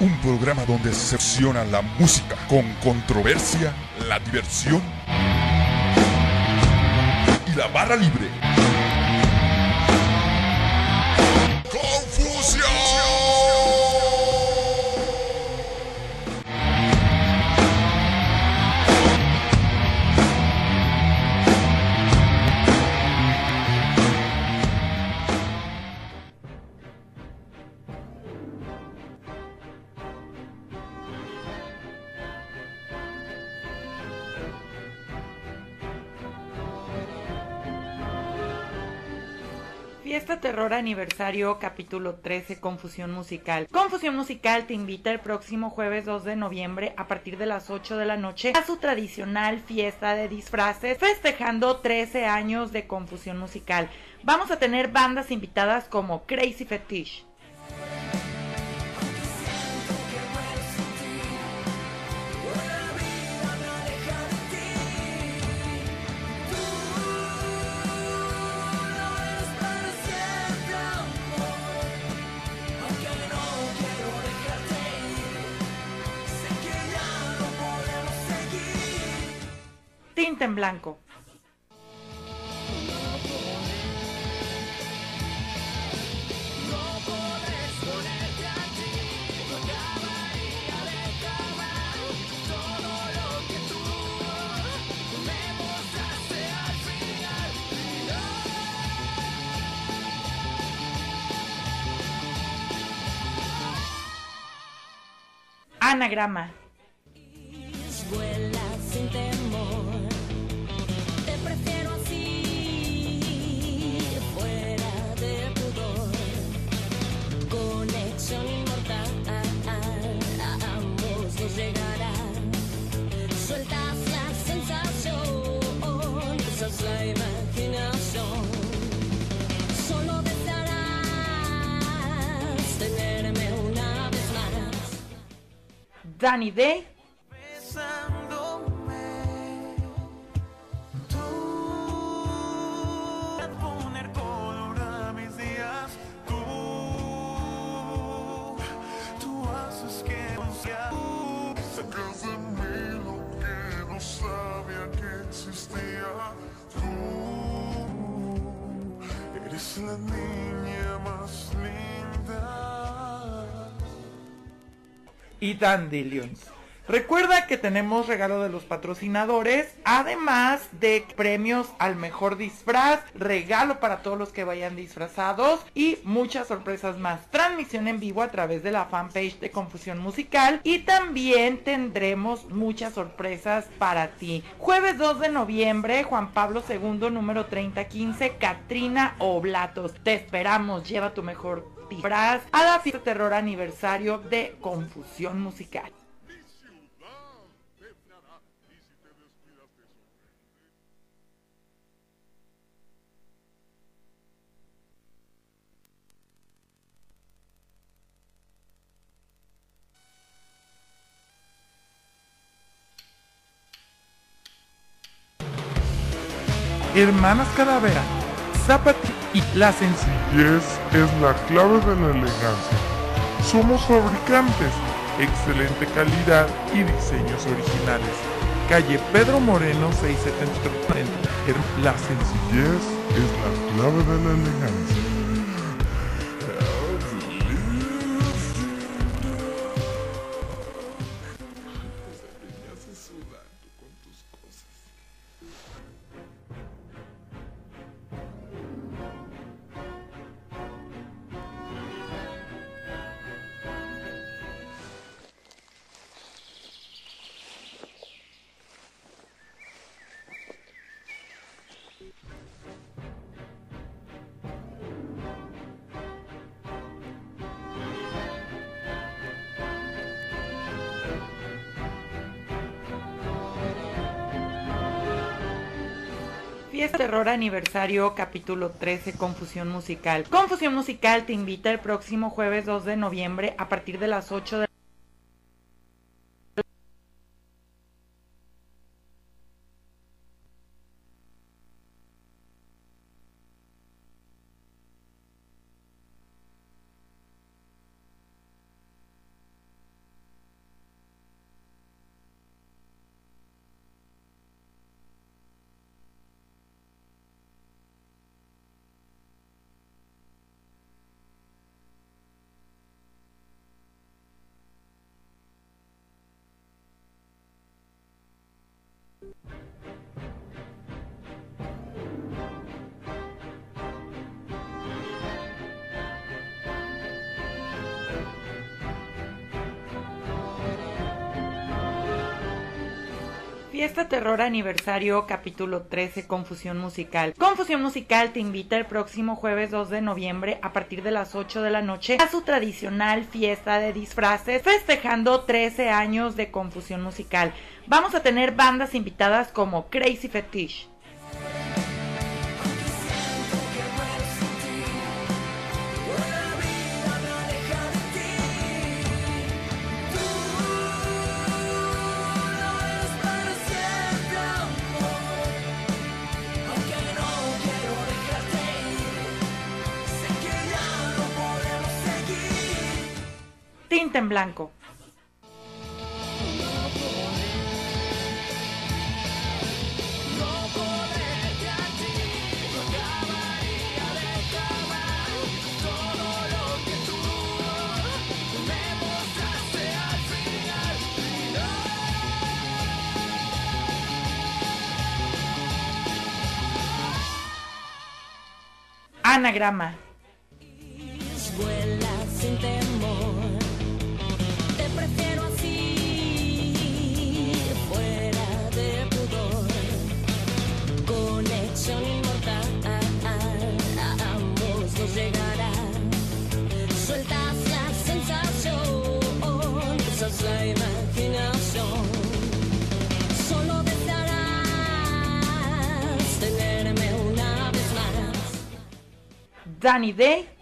un programa donde se secciona la música con controversia, la diversión y la barra libre. Aniversario, capítulo 13, Confusión Musical. Confusión Musical te invita el próximo jueves 2 de noviembre a partir de las 8 de la noche a su tradicional fiesta de disfraces, festejando 13 años de Confusión Musical. Vamos a tener bandas invitadas como Crazy Fetish, Tinta en Blanco. Anagrama. Danny Day. besándome. Tú y Dandelions. Recuerda que tenemos regalo de los patrocinadores, además de premios al mejor disfraz, regalo para todos los que vayan disfrazados y muchas sorpresas más. Transmisión en vivo a través de la fanpage de Confusión Musical y también tendremos muchas sorpresas para ti. Jueves 2 de noviembre, Juan Pablo II, número 3015, Katrina Oblatos. Te esperamos, lleva tu mejor disfraz a la fiesta terror aniversario de Confusión Musical. Hermanas Calavera, Zapati y La Sencillez es la clave de la elegancia. Somos fabricantes, excelente calidad y diseños originales. Calle Pedro Moreno 673. Her- La Sencillez. es la clave de la elegancia. Aniversario, capítulo 13, Confusión Musical. Confusión Musical te invita el próximo jueves 2 de noviembre a partir de las 8 de Terror Aniversario capítulo 13 Confusión Musical. Confusión Musical te invita el próximo jueves 2 de noviembre a partir de las 8 de la noche a su tradicional fiesta de disfraces festejando 13 años de Confusión Musical. Vamos a tener bandas invitadas como Crazy Fetish, Tinta en Blanco. Anagrama. Sueltas la sensación, usas la imaginación. Solo desearás tenerme una vez más. Danny Day.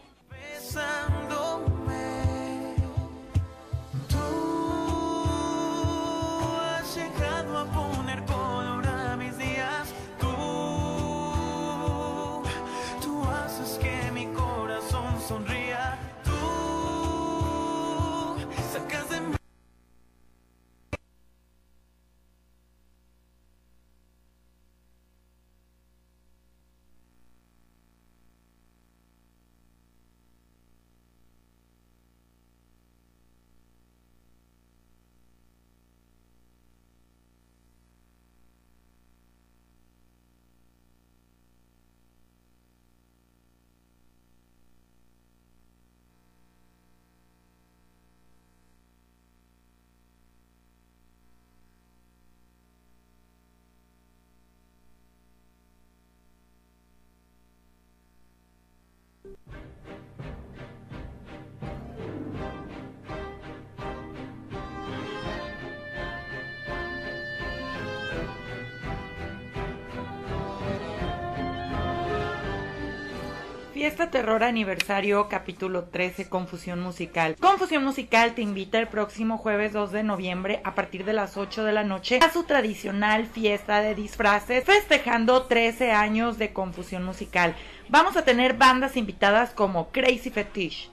Fiesta Terror Aniversario capítulo 13 Confusión Musical. Confusión Musical te invita el próximo jueves 2 de noviembre a partir de las 8 de la noche a su tradicional fiesta de disfraces festejando 13 años de Confusión Musical. Vamos a tener bandas invitadas como Crazy Fetish,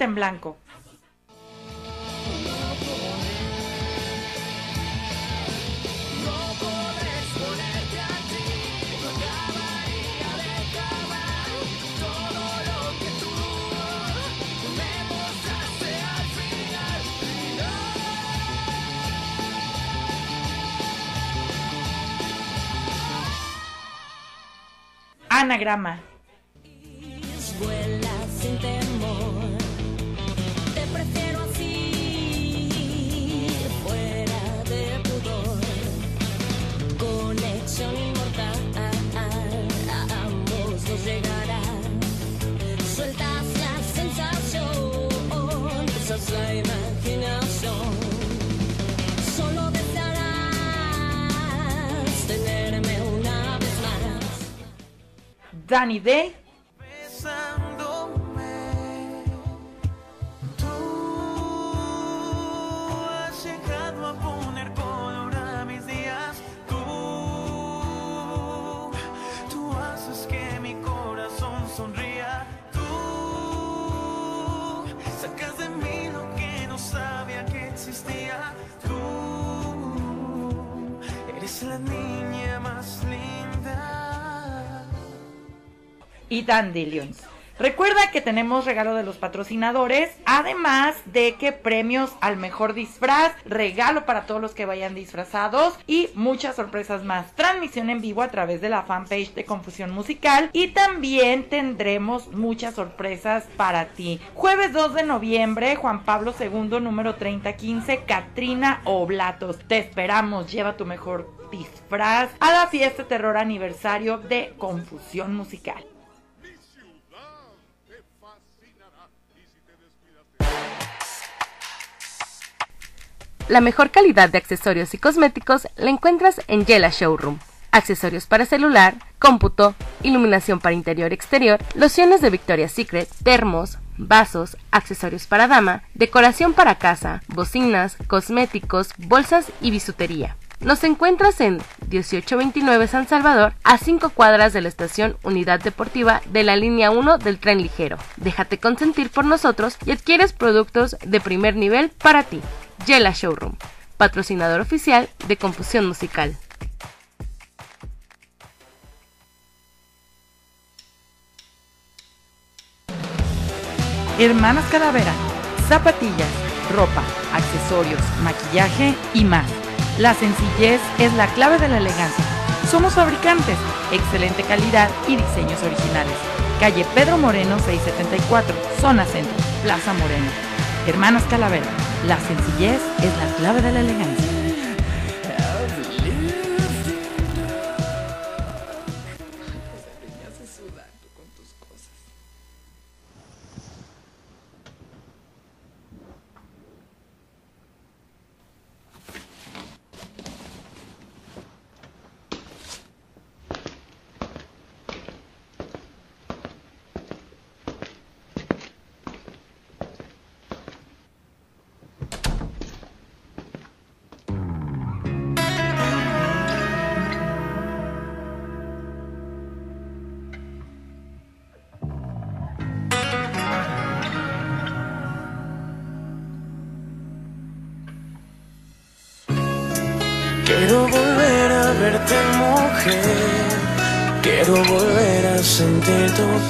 En Blanco. Anagrama. Danny Day. besándome. Tú y Dandelions. Recuerda que tenemos regalo de los patrocinadores, además de que premios al mejor disfraz, regalo para todos los que vayan disfrazados y muchas sorpresas más. Transmisión en vivo a través de la fanpage de Confusión Musical y también tendremos muchas sorpresas para ti. Jueves 2 de noviembre, Juan Pablo II, número 3015, Katrina Oblatos. Te esperamos, lleva tu mejor disfraz a la fiesta terror aniversario de Confusión Musical. La mejor calidad de accesorios y cosméticos la encuentras en Yela Showroom. Accesorios para celular, cómputo, iluminación para interior y exterior, lociones de Victoria's Secret, termos, vasos, accesorios para dama, decoración para casa, bocinas, cosméticos, bolsas y bisutería. Nos encuentras en 1829 San Salvador, a 5 cuadras de la estación Unidad Deportiva de la línea 1 del tren ligero. Déjate consentir por nosotros y adquieres productos de primer nivel para ti. Yela Showroom, patrocinador oficial de Confusión Musical. Hermanas Calavera, zapatillas, ropa, accesorios, maquillaje y más. La sencillez es la clave de la elegancia. Somos fabricantes, excelente calidad y diseños originales. Calle Pedro Moreno 674, zona centro, Plaza Moreno. Hermanas Calavera, la sencillez es la clave de la elegancia.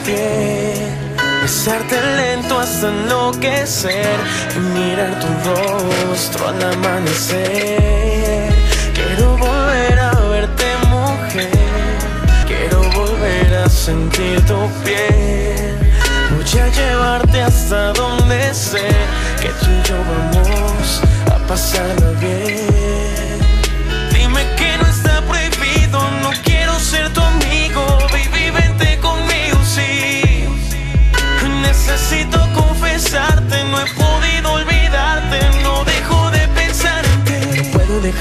Piel, besarte lento hasta enloquecer y mirar tu rostro al amanecer. Quiero volver a verte mujer, quiero volver a sentir tu piel. Voy a llevarte hasta donde sé que tú y yo vamos a pasarlo bien.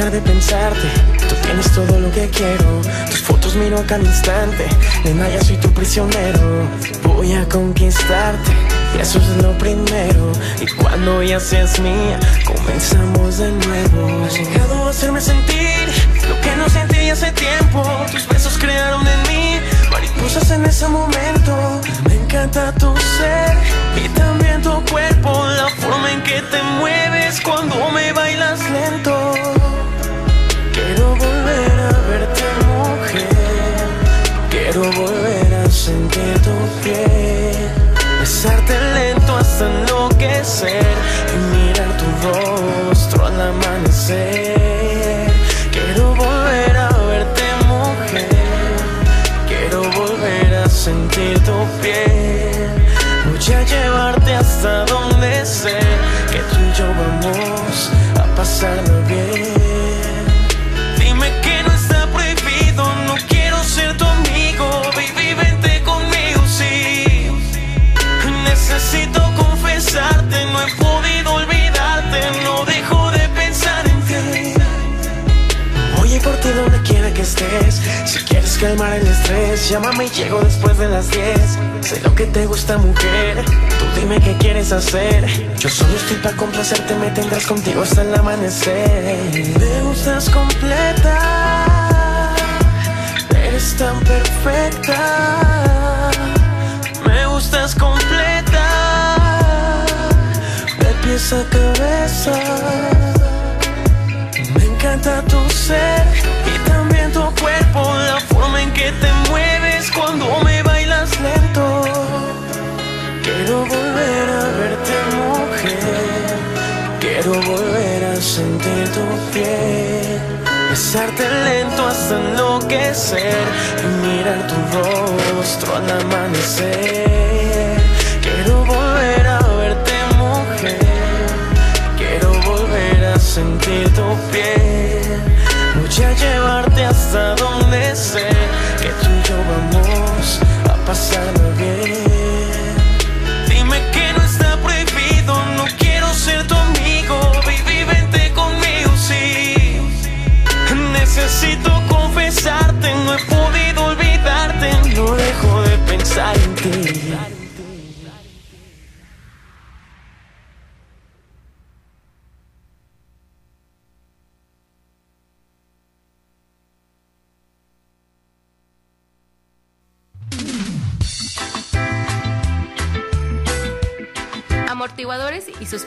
De pensarte, tú tienes todo lo que quiero. Tus fotos miro a cada instante, nena, ya soy tu prisionero. Voy a conquistarte. Y eso es lo primero. Y cuando ya seas mía Comenzamos de nuevo. Has llegado a hacerme sentir Lo que no sentí hace tiempo. Tus besos crearon en mí Mariposas en ese momento. Me encanta tu ser Y también tu cuerpo. La forma en que te mueves Cuando me bailas lento Quiero volver a verte mujer. Quiero volver a sentir tu piel. Besarte lento hasta enloquecer Y mirar tu rostro al amanecer. Quiero volver a verte mujer. Quiero volver a sentir tu piel. Voy a llevarte hasta donde sé Que tú y yo vamos a pasarlo calmar el estrés, llámame y llego después de las 10. Sé lo que te gusta, mujer. Tú dime qué quieres hacer. Yo solo estoy para complacerte, me tendrás contigo hasta el amanecer. Me gustas completa, eres tan perfecta. Me gustas completa, de pies a cabeza. Me encanta tu ser cuerpo, la forma en que te mueves cuando me bailas lento. Quiero volver a verte mujer, quiero volver a sentir tu piel, besarte lento hasta enloquecer y mirar tu rostro al amanecer. Llevarte hasta donde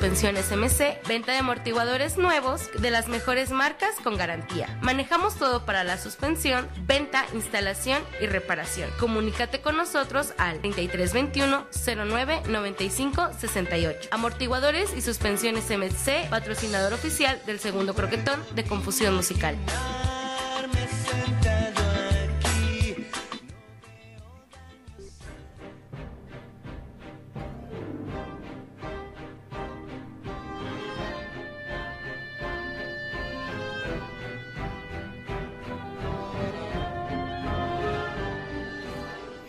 suspensiones MC, venta de amortiguadores nuevos de las mejores marcas con garantía. Manejamos todo para la suspensión, venta, instalación y reparación. Comunícate con nosotros al 3321 09 95 68. Amortiguadores y suspensiones MC, patrocinador oficial del segundo croquetón de Confusión Musical.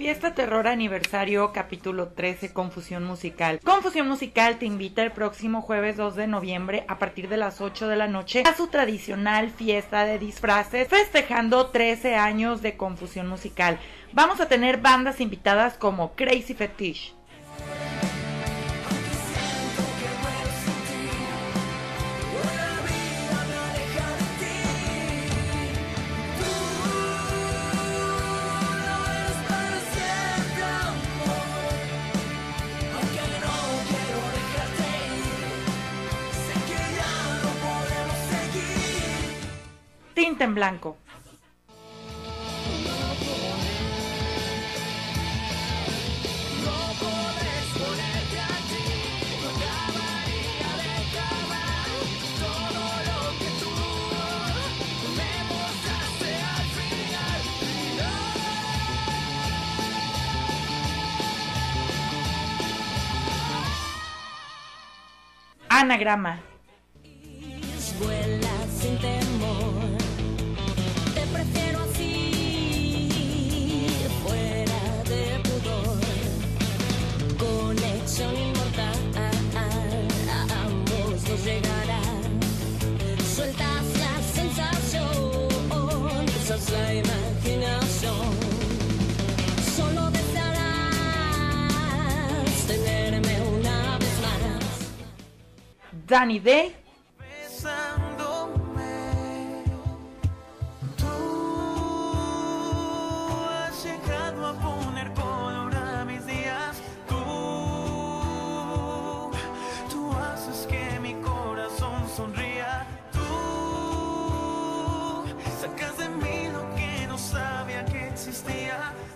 Fiesta Terror Aniversario capítulo 13 Confusión Musical. Confusión Musical te invita el próximo jueves 2 de noviembre a partir de las 8 de la noche a su tradicional fiesta de disfraces festejando 13 años de Confusión Musical. Vamos a tener bandas invitadas como Crazy Fetish. Tinta en blanco. Anagrama.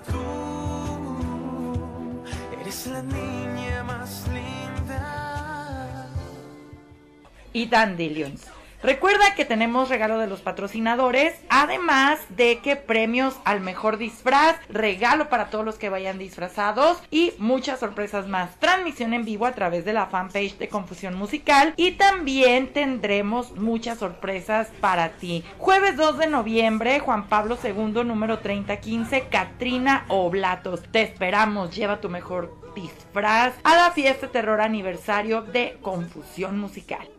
Tú eres la niña y Dandelions. Recuerda que tenemos regalo de los patrocinadores, además de que premios al mejor disfraz, regalo para todos los que vayan disfrazados y muchas sorpresas más. Transmisión en vivo a través de la fanpage de Confusión Musical y también tendremos muchas sorpresas para ti. Jueves 2 de noviembre, Juan Pablo II, número 3015, Katrina Oblatos. Te esperamos, lleva tu mejor disfraz a la fiesta terror aniversario de Confusión Musical.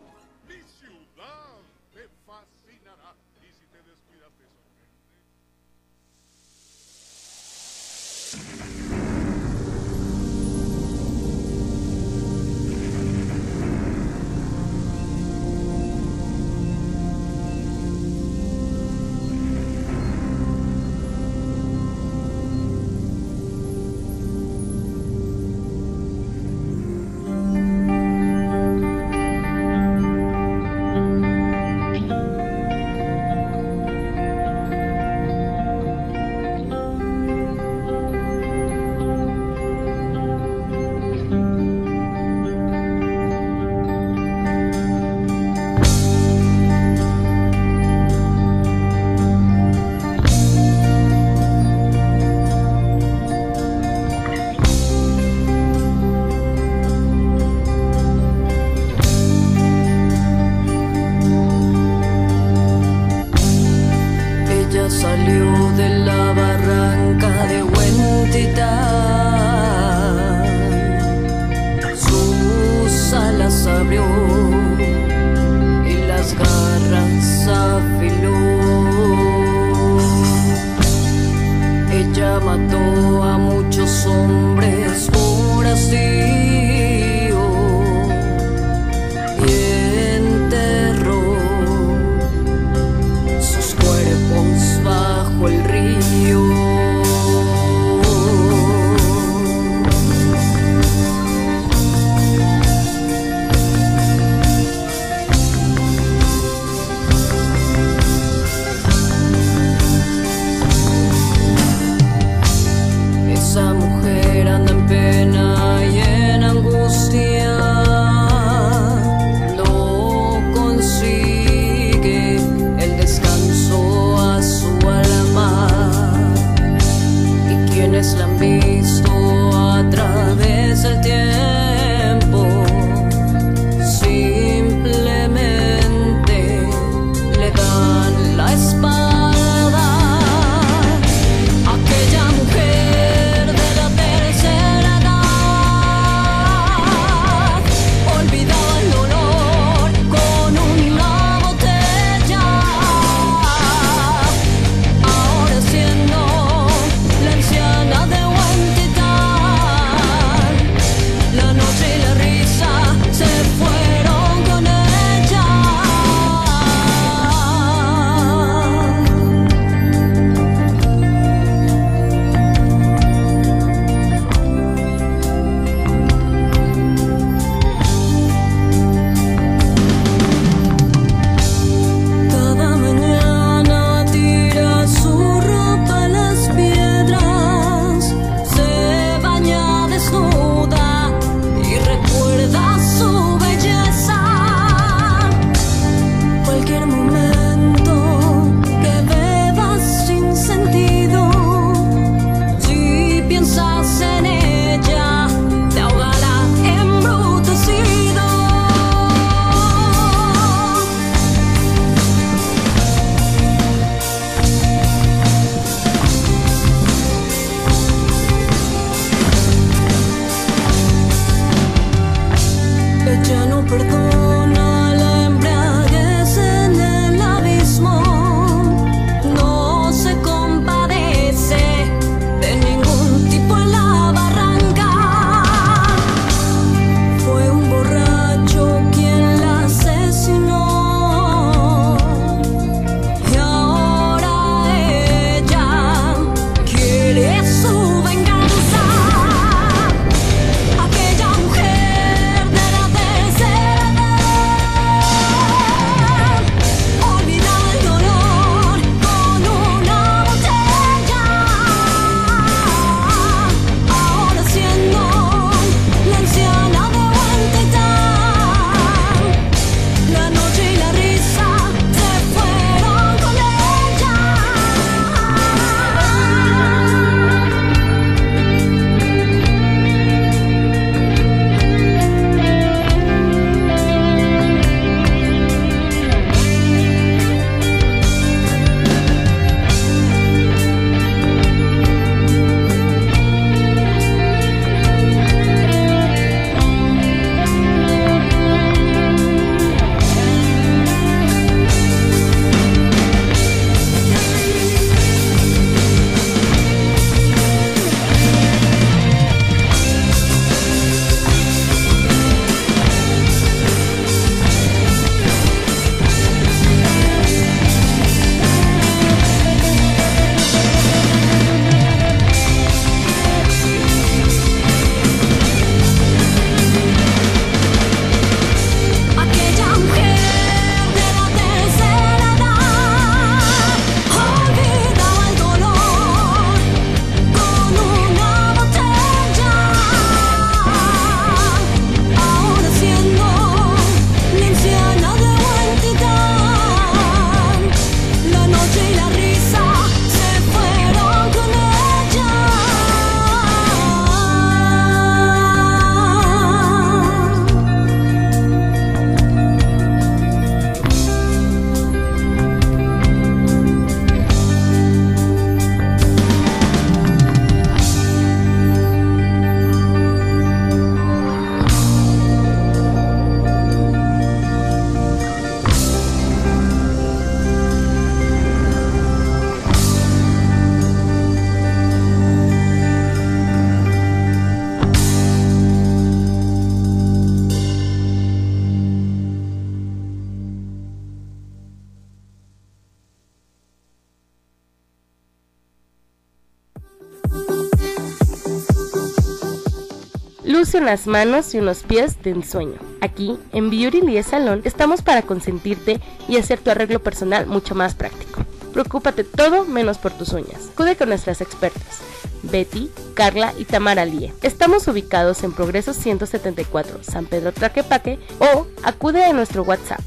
Luce unas manos y unos pies de ensueño. Aquí, en Beauty Lie Salón, estamos para consentirte y hacer tu arreglo personal mucho más práctico. Preocúpate todo menos por tus uñas. Acude con nuestras expertas, Betty, Carla y Tamara Lie. Estamos ubicados en Progreso 174, San Pedro Traquepaque o acude a nuestro WhatsApp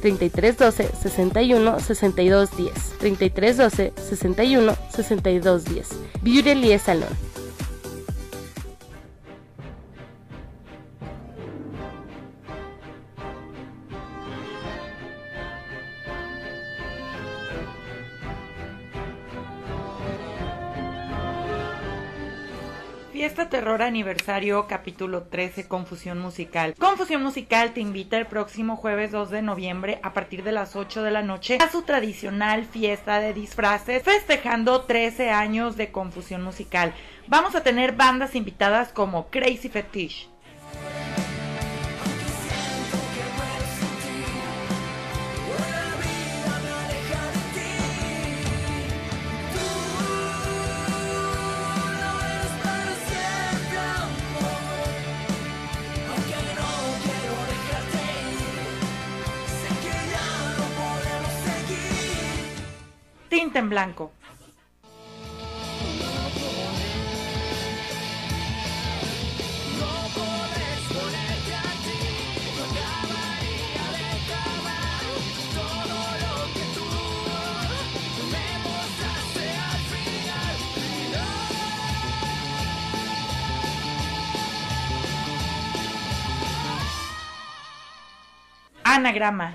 3312 61 62 10 3312 61 62 10 Beauty Lie Salón Fiesta Terror Aniversario capítulo 13 Confusión Musical. Confusión Musical te invita el próximo jueves 2 de noviembre a partir de las 8 de la noche a su tradicional fiesta de disfraces festejando 13 años de Confusión Musical. Vamos a tener bandas invitadas como Crazy Fetish, Tinta en Blanco. Anagrama.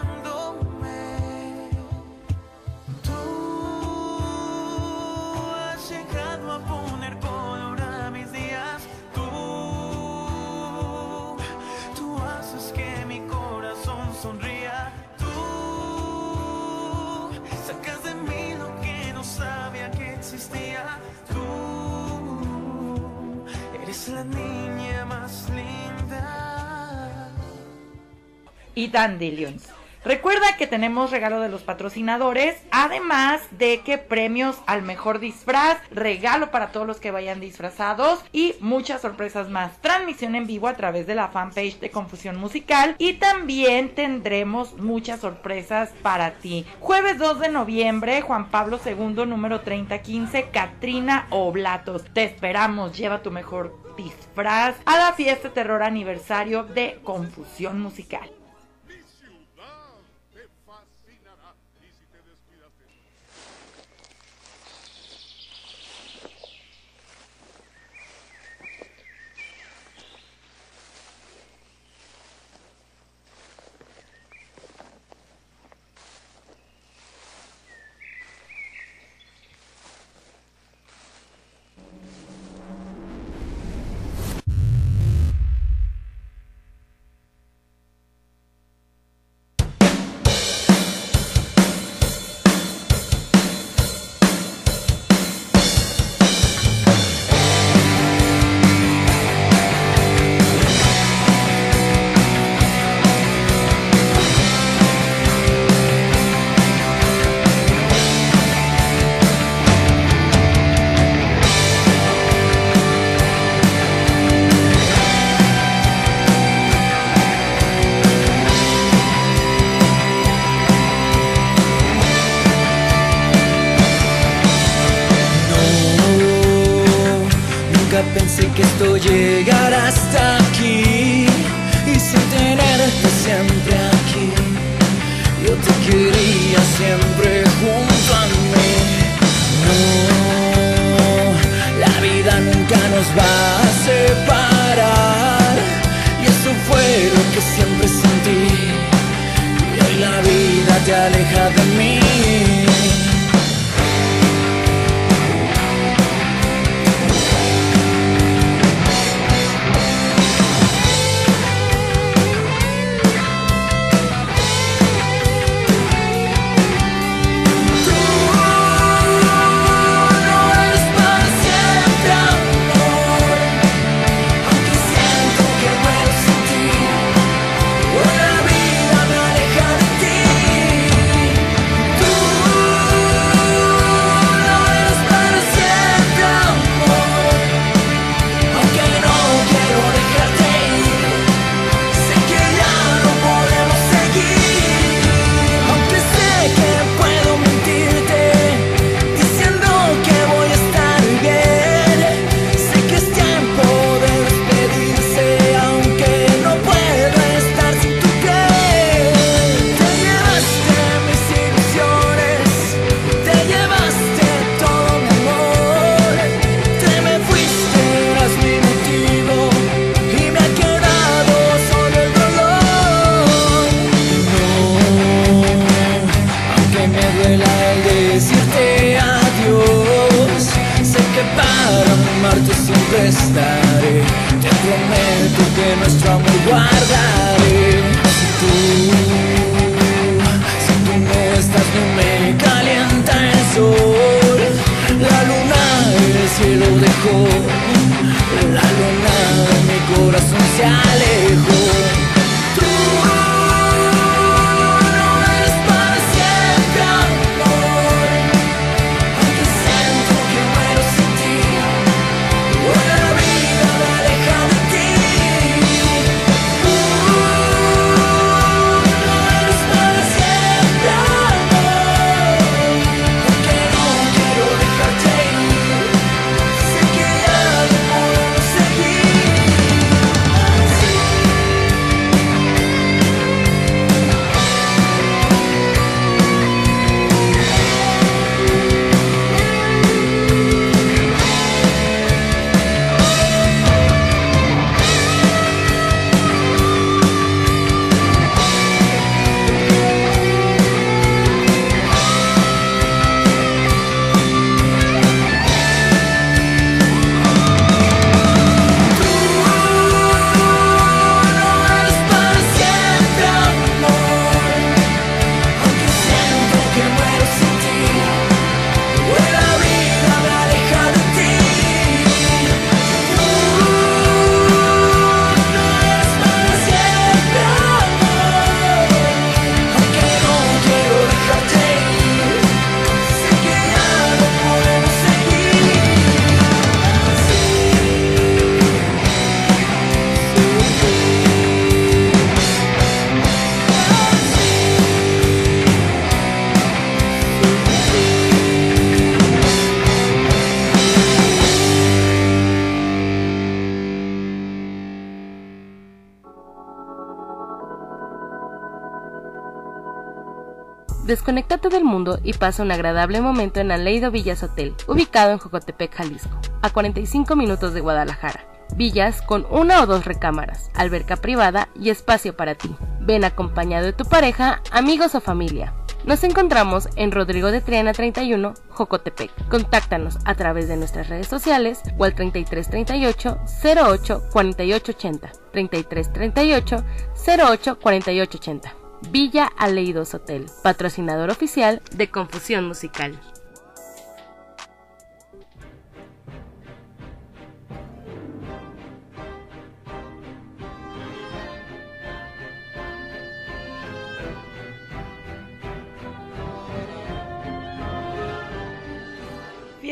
eres la niña más linda. Y Dandelions. Recuerda que tenemos regalo de los patrocinadores, además de que premios al mejor disfraz, regalo para todos los que vayan disfrazados y muchas sorpresas más. Transmisión en vivo a través de la fanpage de Confusión Musical y también tendremos muchas sorpresas para ti. Jueves 2 de noviembre, Juan Pablo II, número 3015, Katrina Oblatos. Te esperamos, lleva tu mejor disfraz a la fiesta terror aniversario de Confusión Musical. Desconéctate del mundo y pasa un agradable momento en Aleido Villas Hotel, ubicado en Jocotepec, Jalisco, a 45 minutos de Guadalajara. Villas con una o dos recámaras, alberca privada y espacio para ti. Ven acompañado de tu pareja, amigos o familia. Nos encontramos en Rodrigo de Triana 31, Jocotepec. Contáctanos a través de nuestras redes sociales o al 3338 08 48 80. 3338 08 48 80. Villa Aleidos Hotel, patrocinador oficial de Confusión Musical.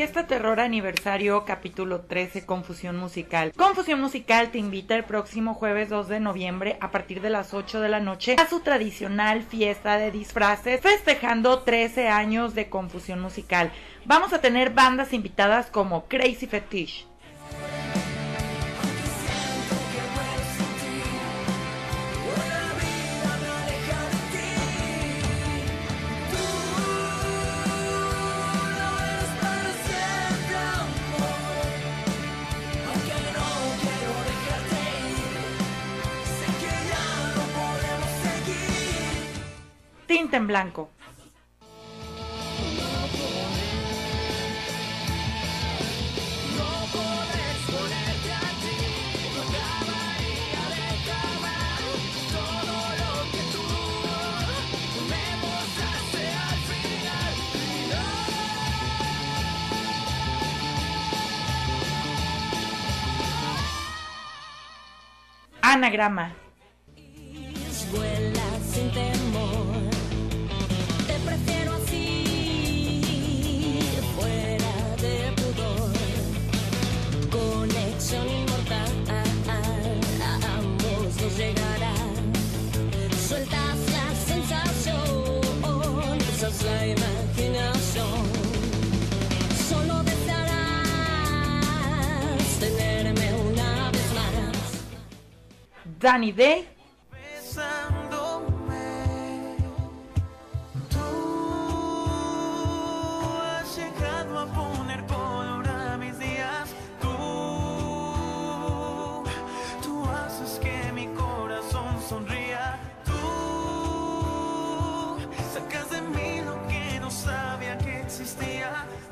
Fiesta Terror Aniversario capítulo 13 Confusión Musical. Confusión Musical te invita el próximo jueves 2 de noviembre a partir de las 8 de la noche a su tradicional fiesta de disfraces festejando 13 años de Confusión Musical. Vamos a tener bandas invitadas como Crazy Fetish, Tinta en Blanco. Anagrama.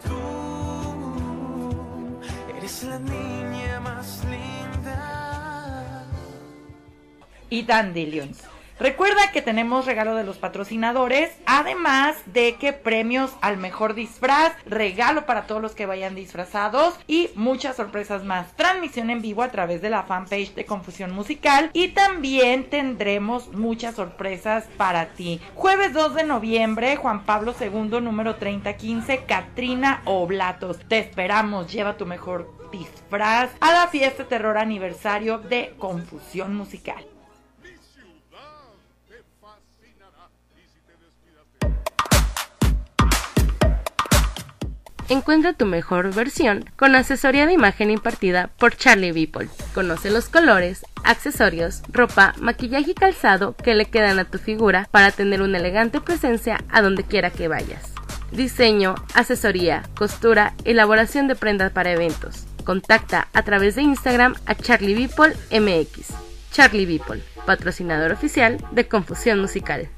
Tú eres la niña más linda. Y Dandelions. Recuerda que tenemos regalo de los patrocinadores, además de que premios al mejor disfraz, regalo para todos los que vayan disfrazados y muchas sorpresas más. Transmisión en vivo a través de la fanpage de Confusión Musical y también tendremos muchas sorpresas para ti. Jueves 2 de noviembre, Juan Pablo II, número 3015, Katrina Oblatos. Te esperamos, lleva tu mejor disfraz a la fiesta terror aniversario de Confusión Musical. Encuentra tu mejor versión con asesoría de imagen impartida por Charlie Beeple. Conoce los colores, accesorios, ropa, maquillaje y calzado que le quedan a tu figura para tener una elegante presencia a donde quiera que vayas. Diseño, asesoría, costura, elaboración de prendas para eventos. Contacta a través de Instagram a Charlie Beeple MX. Charlie Beeple, patrocinador oficial de Confusión Musical.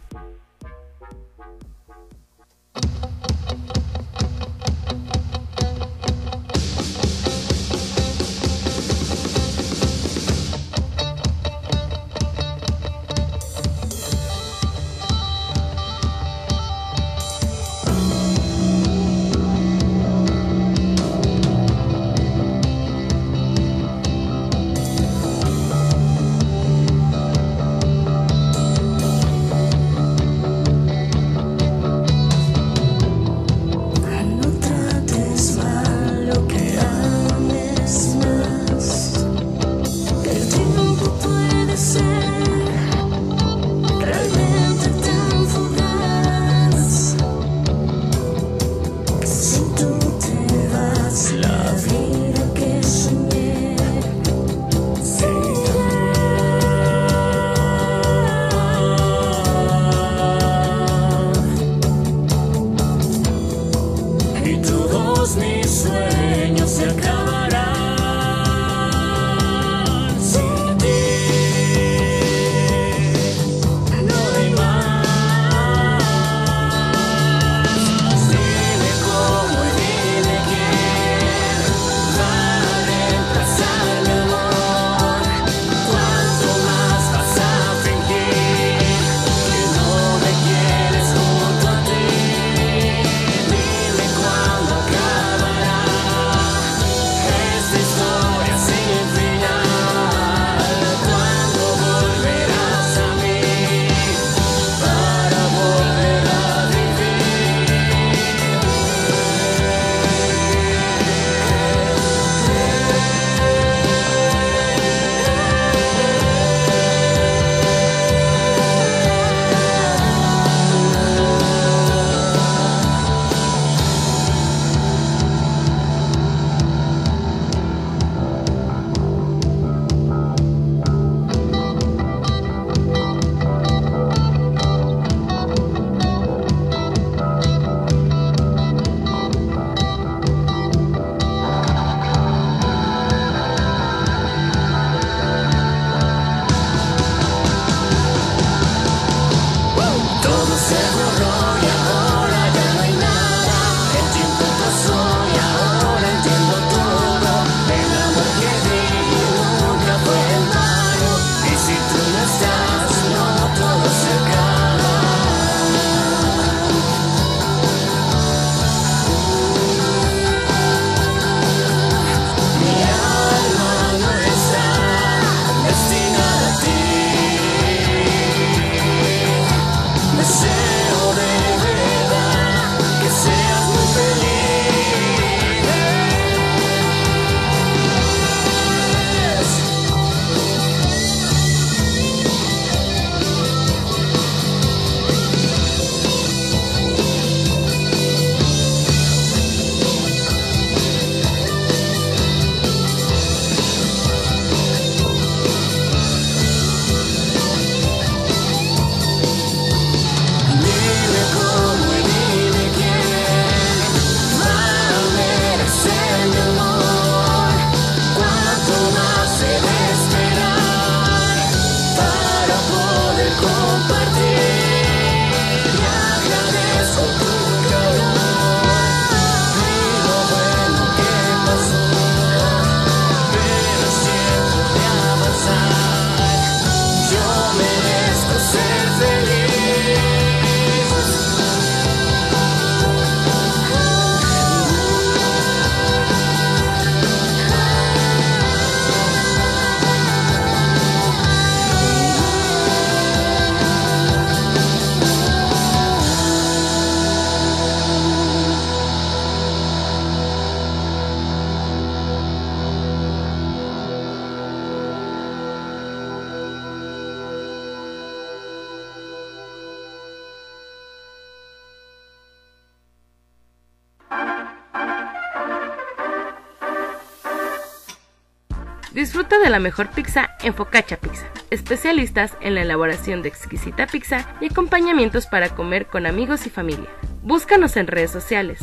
Mejor pizza en Focaccia Pizza, especialistas en la elaboración de exquisita pizza y acompañamientos para comer con amigos y familia. Búscanos en redes sociales,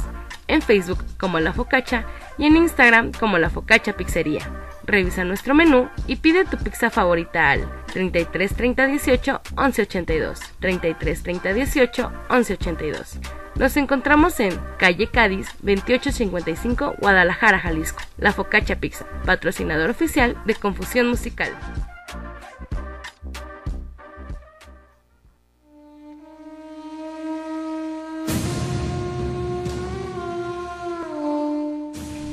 en Facebook como La Focaccia y en Instagram como La Focaccia Pizzería. Revisa nuestro menú y pide tu pizza favorita al 33 30 18 11 82. 33 30 18 11 82. Nos encontramos en calle Cádiz 2855 Guadalajara, Jalisco. La Focaccia Pizza, patrocinador oficial de Confusión Musical.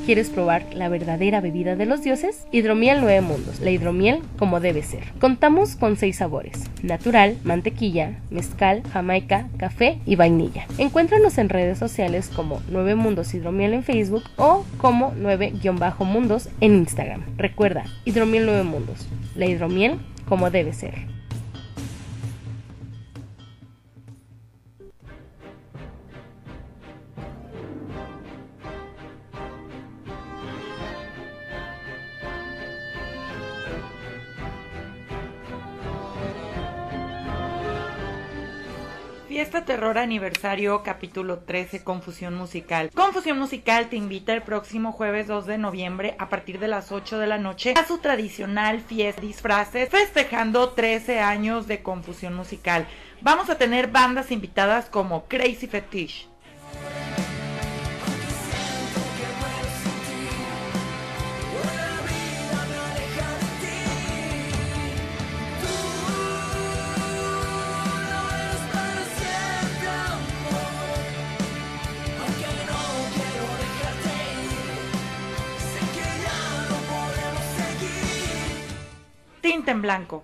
¿Quieres probar la verdadera bebida de los dioses? Hidromiel Nueve Mundos, la hidromiel como debe ser. Contamos con seis sabores, natural, mantequilla, mezcal, jamaica, café y vainilla. Encuéntranos en redes sociales como Nueve Mundos Hidromiel en Facebook o como 9-mundos en Instagram. Recuerda, Hidromiel Nueve Mundos, la hidromiel como debe ser. Fiesta Terror Aniversario Capítulo 13 Confusión Musical. Confusión Musical te invita el próximo jueves 2 de noviembre a partir de las 8 de la noche a su tradicional fiesta disfraces festejando 13 años de Confusión Musical. Vamos a tener bandas invitadas como Crazy Fetish. En blanco.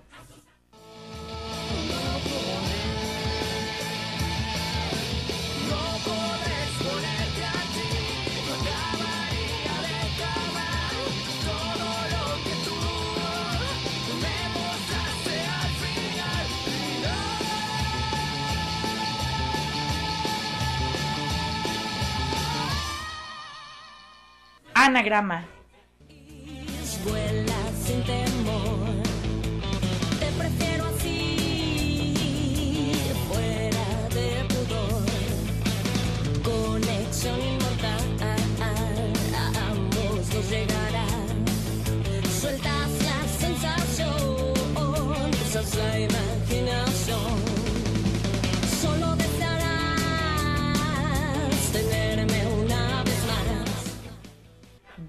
Anagrama.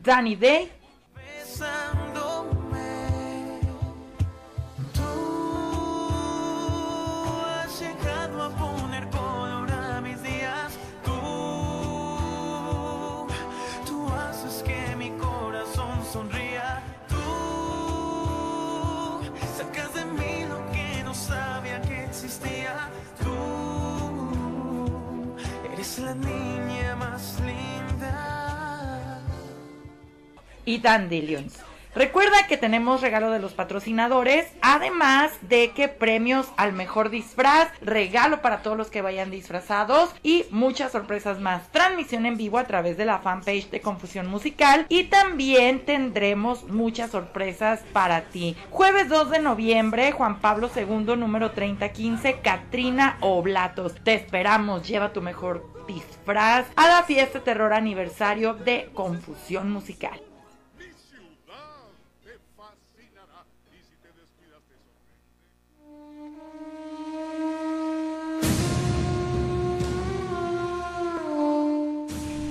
Danny Day. Dandelions. Recuerda que tenemos regalo de los patrocinadores, además de que premios al mejor disfraz, regalo para todos los que vayan disfrazados y muchas sorpresas más. Transmisión en vivo a través de la fanpage de Confusión Musical y también tendremos muchas sorpresas para ti. Jueves 2 de noviembre, Juan Pablo II, número 3015, Katrina Oblatos. Te esperamos, lleva tu mejor disfraz a la fiesta terror aniversario de Confusión Musical.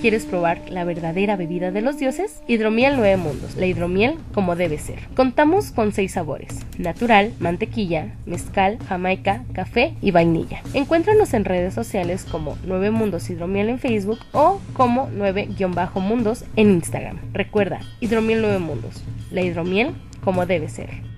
¿Quieres probar la verdadera bebida de los dioses? Hidromiel Nueve Mundos, la hidromiel como debe ser. Contamos con seis sabores, natural, mantequilla, mezcal, jamaica, café y vainilla. Encuéntranos en redes sociales como Nueve Mundos Hidromiel en Facebook o como 9-mundos en Instagram. Recuerda, Hidromiel Nueve Mundos, la hidromiel como debe ser.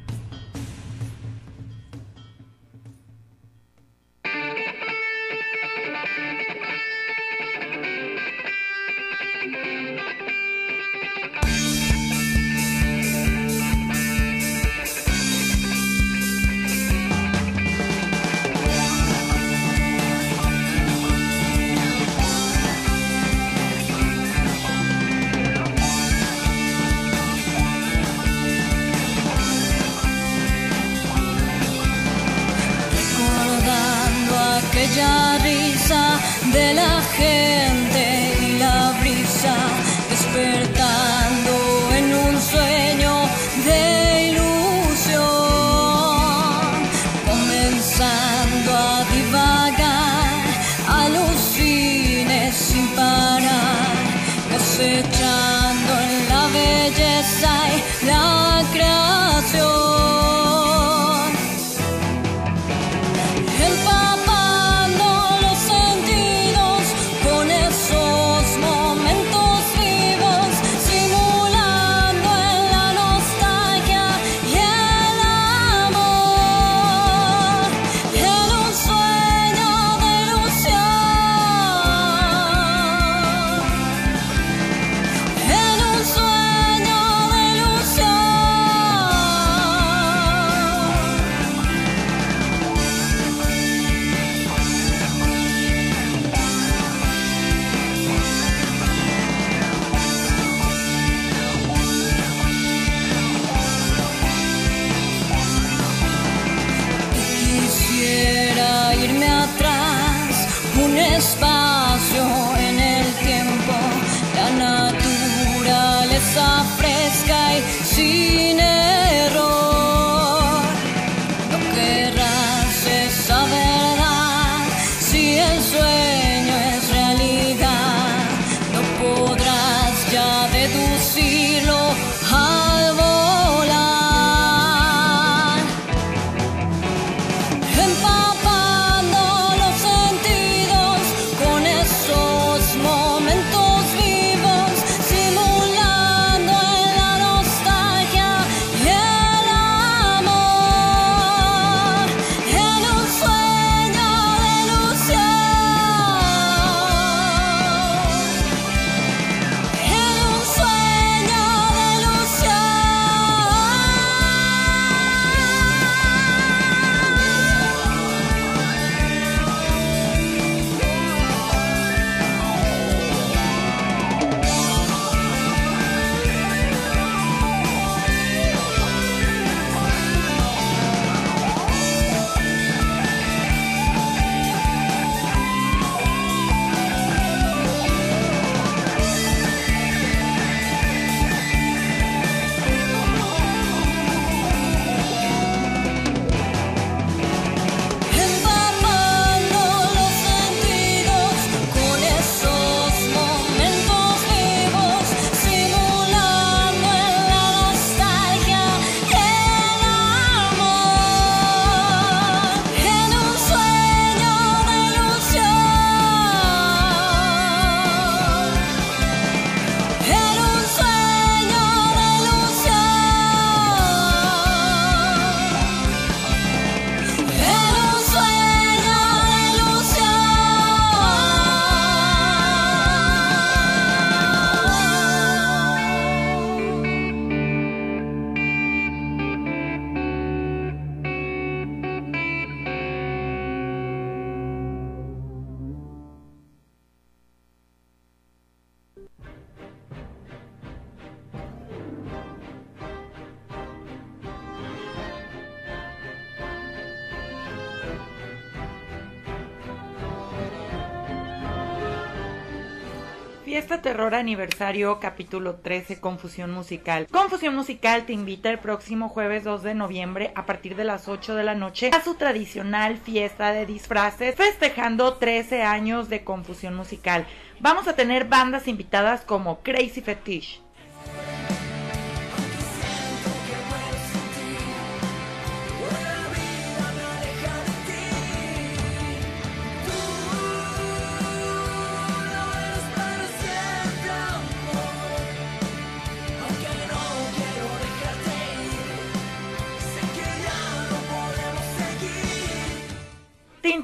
Terror Aniversario, capítulo 13, Confusión Musical. Confusión Musical te invita el próximo jueves 2 de noviembre a partir de las 8 de la noche a su tradicional fiesta de disfraces, festejando 13 años de Confusión Musical. Vamos a tener bandas invitadas como Crazy Fetish,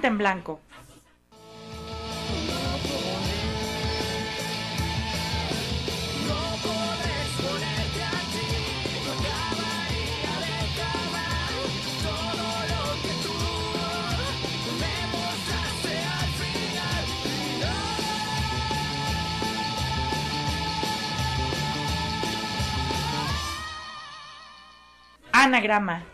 en blanco. Anagrama.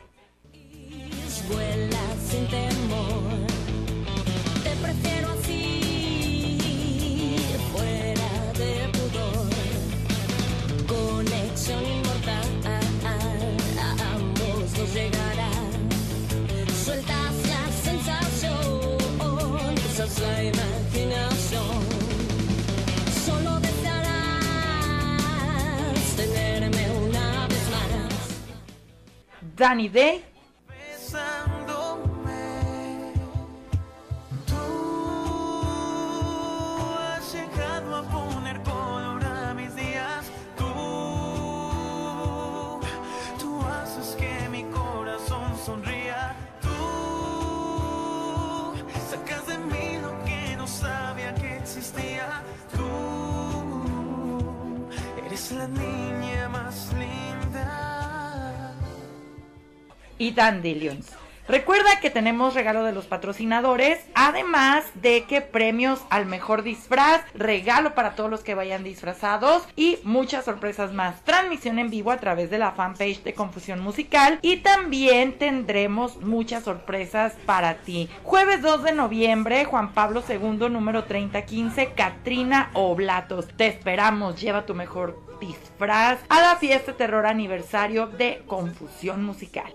Danny Day, Recuerda que tenemos regalo de los patrocinadores, además de que premios al mejor disfraz, regalo para todos los que vayan disfrazados y muchas sorpresas más. Transmisión en vivo a través de la fanpage de Confusión Musical y también tendremos muchas sorpresas para ti. Jueves 2 de noviembre, Juan Pablo II, número 3015, Katrina Oblatos. Te esperamos, lleva tu mejor disfraz a la fiesta terror aniversario de Confusión Musical.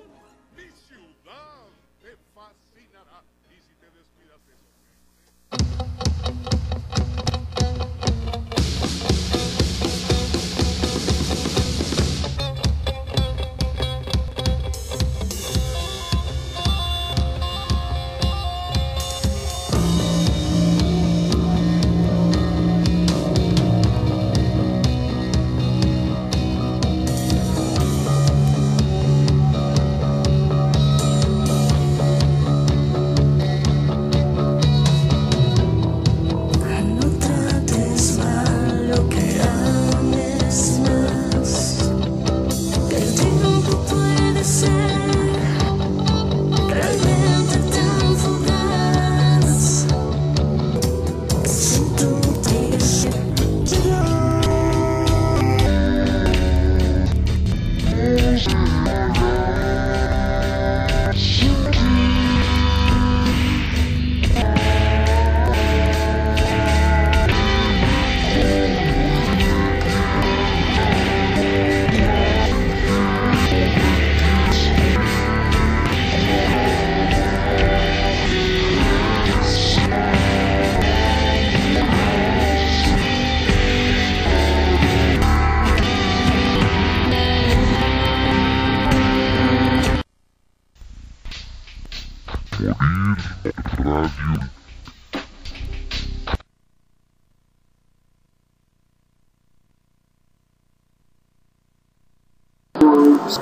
States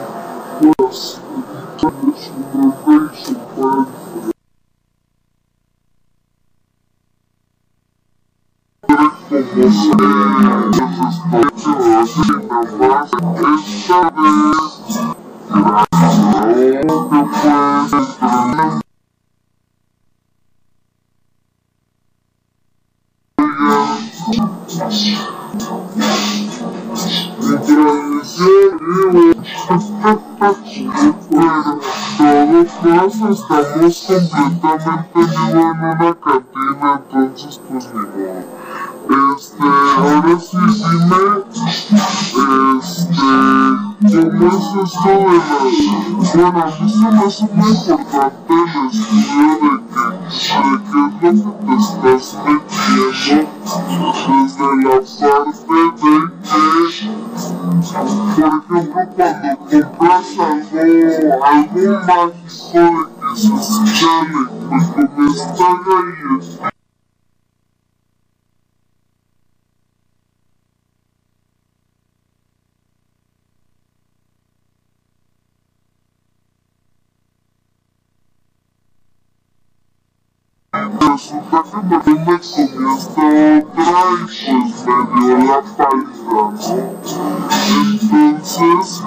was the international migration plan for Gracias. Todos estamos completamente en una cantina, entonces pues ni. Este, ahora sí dime, este, ¿cómo es esto de la... Bueno, a mí se me hace muy importante el estudio de que, de qué es te estás metiendo desde la parte de que por ejemplo, cuando compras algo, algo mágico de que se sale, pues con esta galleta. Que me me comí esta otra y pues me dio la pálida, ¿no? Entonces,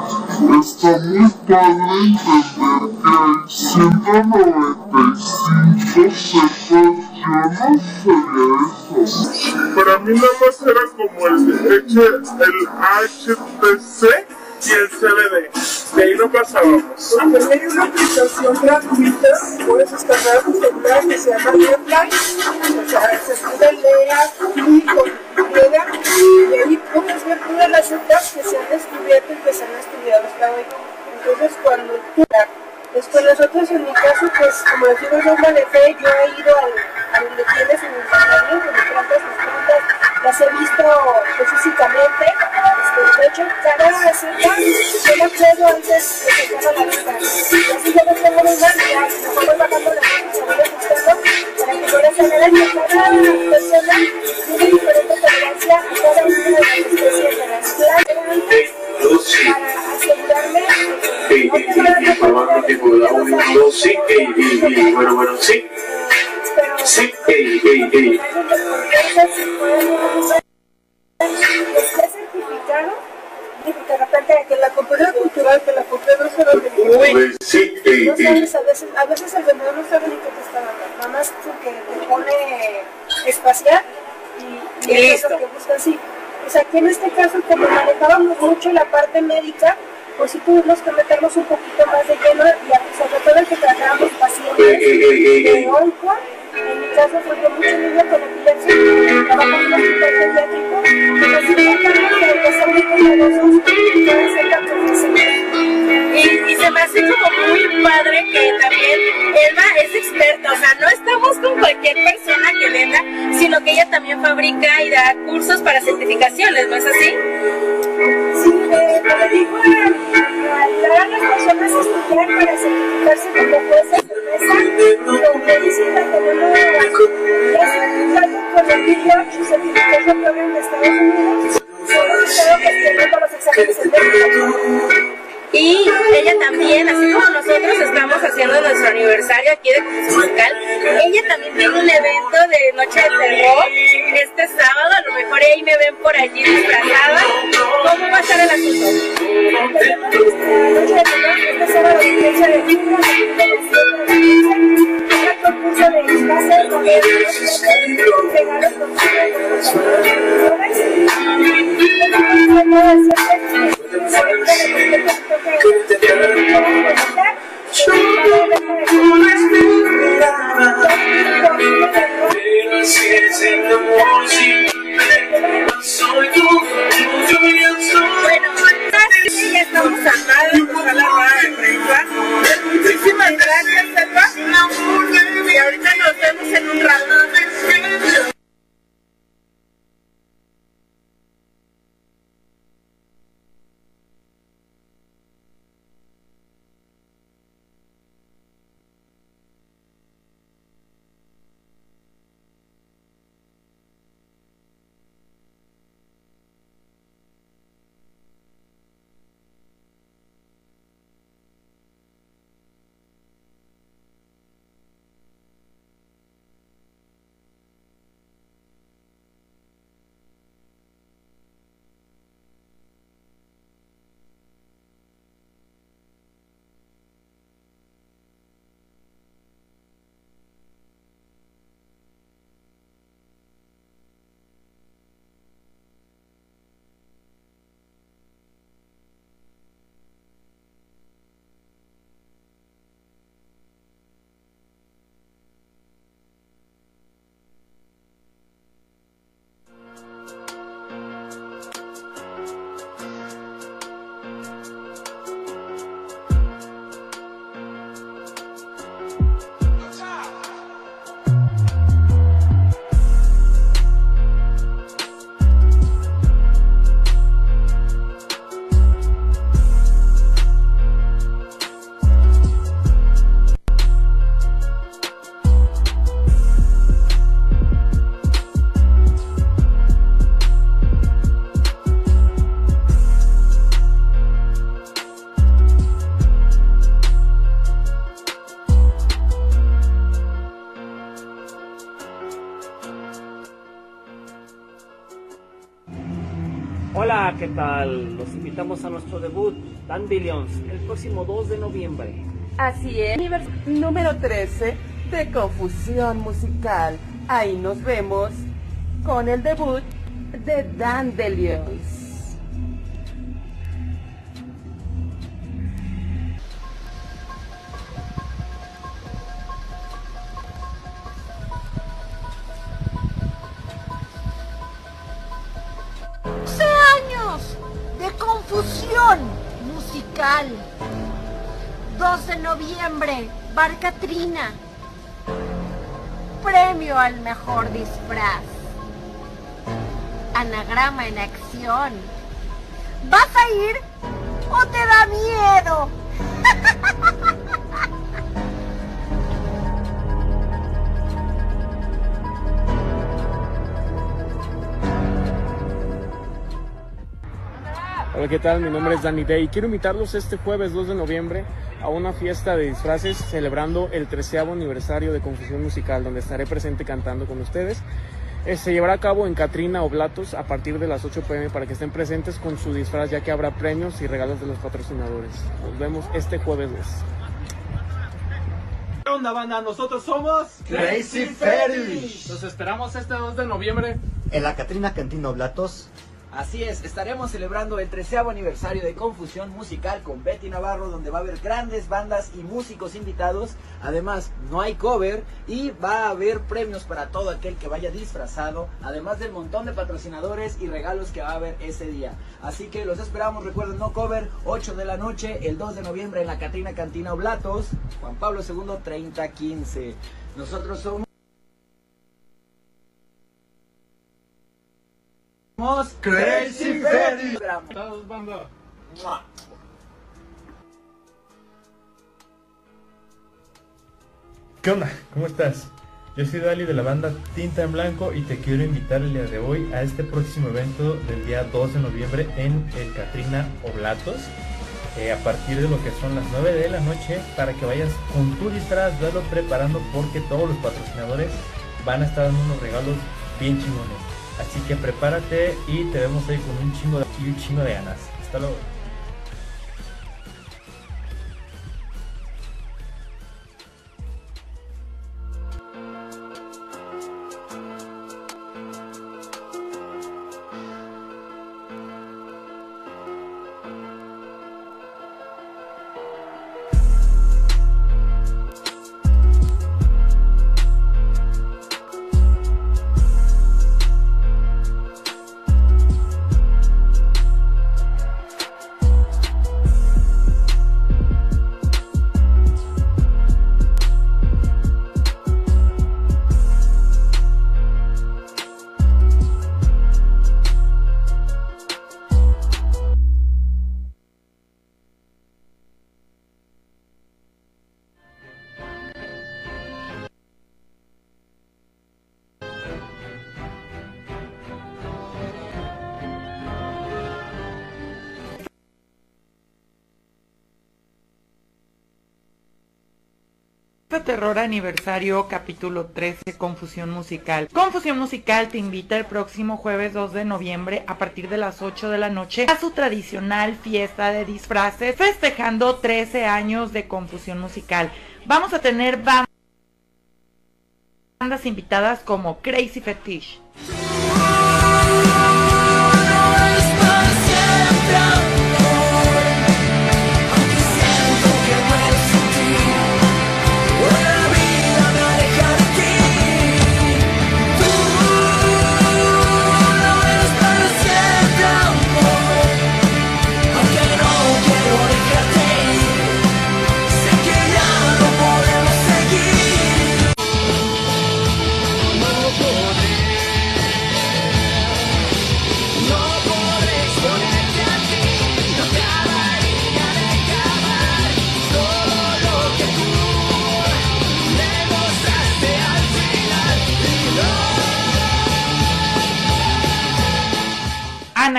está muy padre entender que hay 195 cepas. Yo no sabía eso. Para mí nada más era como el, H, el HTC y el CBD. De ahí no pasábamos. También hay una aplicación gratuita, puedes descargar tu celular que se llama Airline, o sea, se escribe Lea y con Lea, y ahí puedes ver todas las cepas que se han descubierto y que se han estudiado hasta hoy. Entonces, cuando tú, después nosotros en mi caso, pues como decimos, yo manejé, yo he ido al, tiendas en plantas, las he visto pues, físicamente, este, de hecho cada cita yo las veo antes de que a la ventana, y así yo les tengo una guía, para que pueda tener en persona una diferente tolerancia a cada una de las especies de las plantas para asegurarme que no te van a bueno, bueno, sí sí, ey, ey, ey. Está certificado y de repente que la cultura cultural, que la cultura no se lo Uy, sí, ey, No sabes, a veces, a veces el vendedor no sabe ni qué te está dando, nada más que te pone espacial y, Y eso es lo que busca así. O sea, que en este caso, como manejábamos mucho la parte médica, pues sí tuvimos que meternos un poquito más de lleno y sobre todo el que tratábamos pacientes de onco. En mi caso fue yo mucho niño con epilepsia, trabajo en un hospital pediátrico, y hicimos cargo de que muy cuidadosos para hacer la profesión. Y, y se me hace como muy padre que también Elba es experta, o sea, no estamos con cualquier persona que venda, sino que ella también fabrica y da cursos para certificaciones, ¿no es así? Sí, eh, me dedico a, las personas a estudiar para certificarse como jueza cerveza. Con medicina tenemos ya certificado con el BIOC, su certificación program de Estados Unidos. Hemos estado gestionando los exámenes en México. Y ella también, así como nosotros estamos haciendo nuestro aniversario aquí de Musical, ella también tiene un evento de Noche de Terror este sábado, a lo mejor ahí me ven por allí disfrazada. ¿Cómo va a estar el asunto? Noche de terror este sábado 15 de junio de las 7 de la noche. Un concurso de disfraces donde regalos con a nuestro debut, Dandelions, el próximo 2 de noviembre. Así es. Número 13 de Confusión Musical. Ahí nos vemos con el debut de Dandelions. Anagrama en acción. ¿Vas a ir o te da miedo? Hola, ¿qué tal? Mi nombre es Danny Day quiero invitarlos este jueves 2 de noviembre a una fiesta de disfraces celebrando el 13 aniversario de Confusión Musical, donde estaré presente cantando con ustedes. Eh, se llevará a cabo en Catrina Oblatos a partir de las 8 pm para que estén presentes con su disfraz, ya que habrá premios y regalos de los patrocinadores. Nos vemos este jueves 2. ¿Qué onda, banda? Nosotros somos Crazy Ferry. Los esperamos este 2 de noviembre. En la Catrina Cantina Oblatos. Así es, estaremos celebrando el 13 aniversario de Confusión Musical con Betty Navarro, donde va a haber grandes bandas y músicos invitados. Además, no hay cover y va a haber premios para todo aquel que vaya disfrazado, además del montón de patrocinadores y regalos que va a haber ese día. Así que los esperamos, recuerden, no cover, 8 de la noche, el 2 de noviembre en la Catrina Cantina Oblatos, Juan Pablo II 3015. Nosotros somos... Crazy Ferry. Todos, banda. ¿Qué onda? ¿Cómo estás? Yo soy Dali de la banda Tinta en Blanco y te quiero invitar el día de hoy a este próximo evento del día 2 de noviembre en el Catrina Oblatos. eh, a partir de lo que son las 9 de la noche para que vayas con tu disfraz, velo preparando porque todos los patrocinadores van a estar dando unos regalos bien chingones. Así que prepárate y te vemos ahí con un chingo de, un chingo de ganas. Hasta luego. Terror Aniversario Capítulo 13 Confusión Musical. Confusión Musical te invita el próximo jueves 2 de noviembre a partir de las 8 de la noche a su tradicional fiesta de disfraces festejando 13 años de Confusión Musical. Vamos a tener bandas invitadas como Crazy Fetish.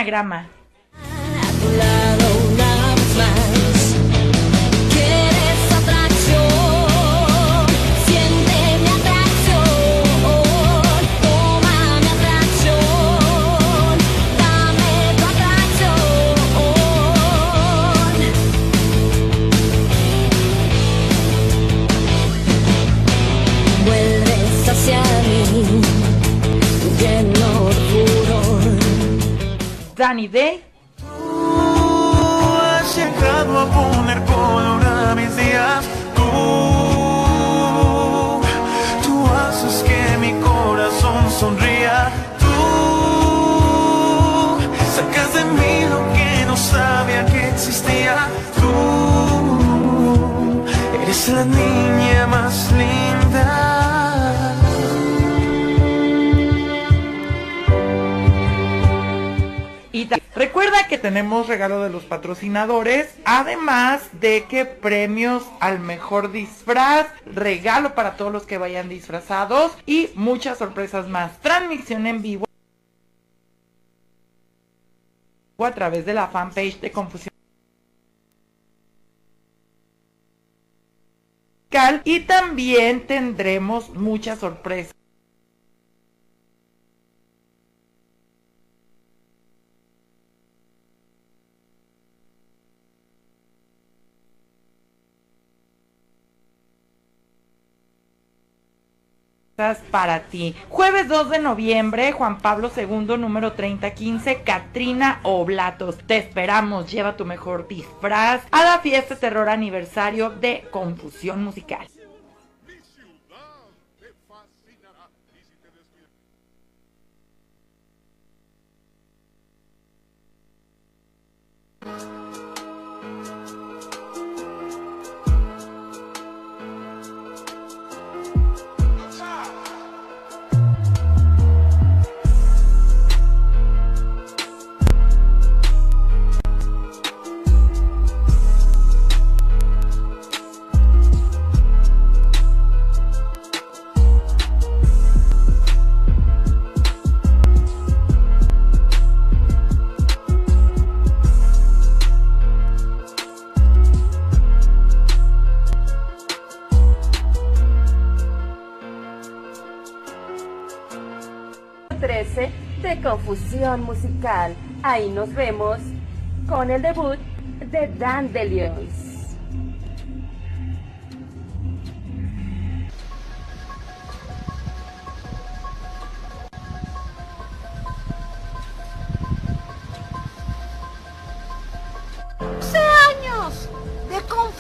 Anagrama. ¿Quieres Danny Day. has llegado a poner color a mis días. Tú, tú haces que mi corazón sonría. Tú sacas de mí lo que no sabía que existía. Tú eres la niña más linda. Recuerda que tenemos regalo de los patrocinadores, además de que premios al mejor disfraz, regalo para todos los que vayan disfrazados y muchas sorpresas más. Transmisión en vivo a través de la fanpage de Confusión y también tendremos muchas sorpresas. Para ti. Jueves 2 de noviembre, Juan Pablo II, número 3015, Katrina Oblatos. Te esperamos, lleva tu mejor disfraz a la fiesta terror aniversario de Confusión Musical. Confusión Musical. Ahí nos vemos con el debut de Dandelions.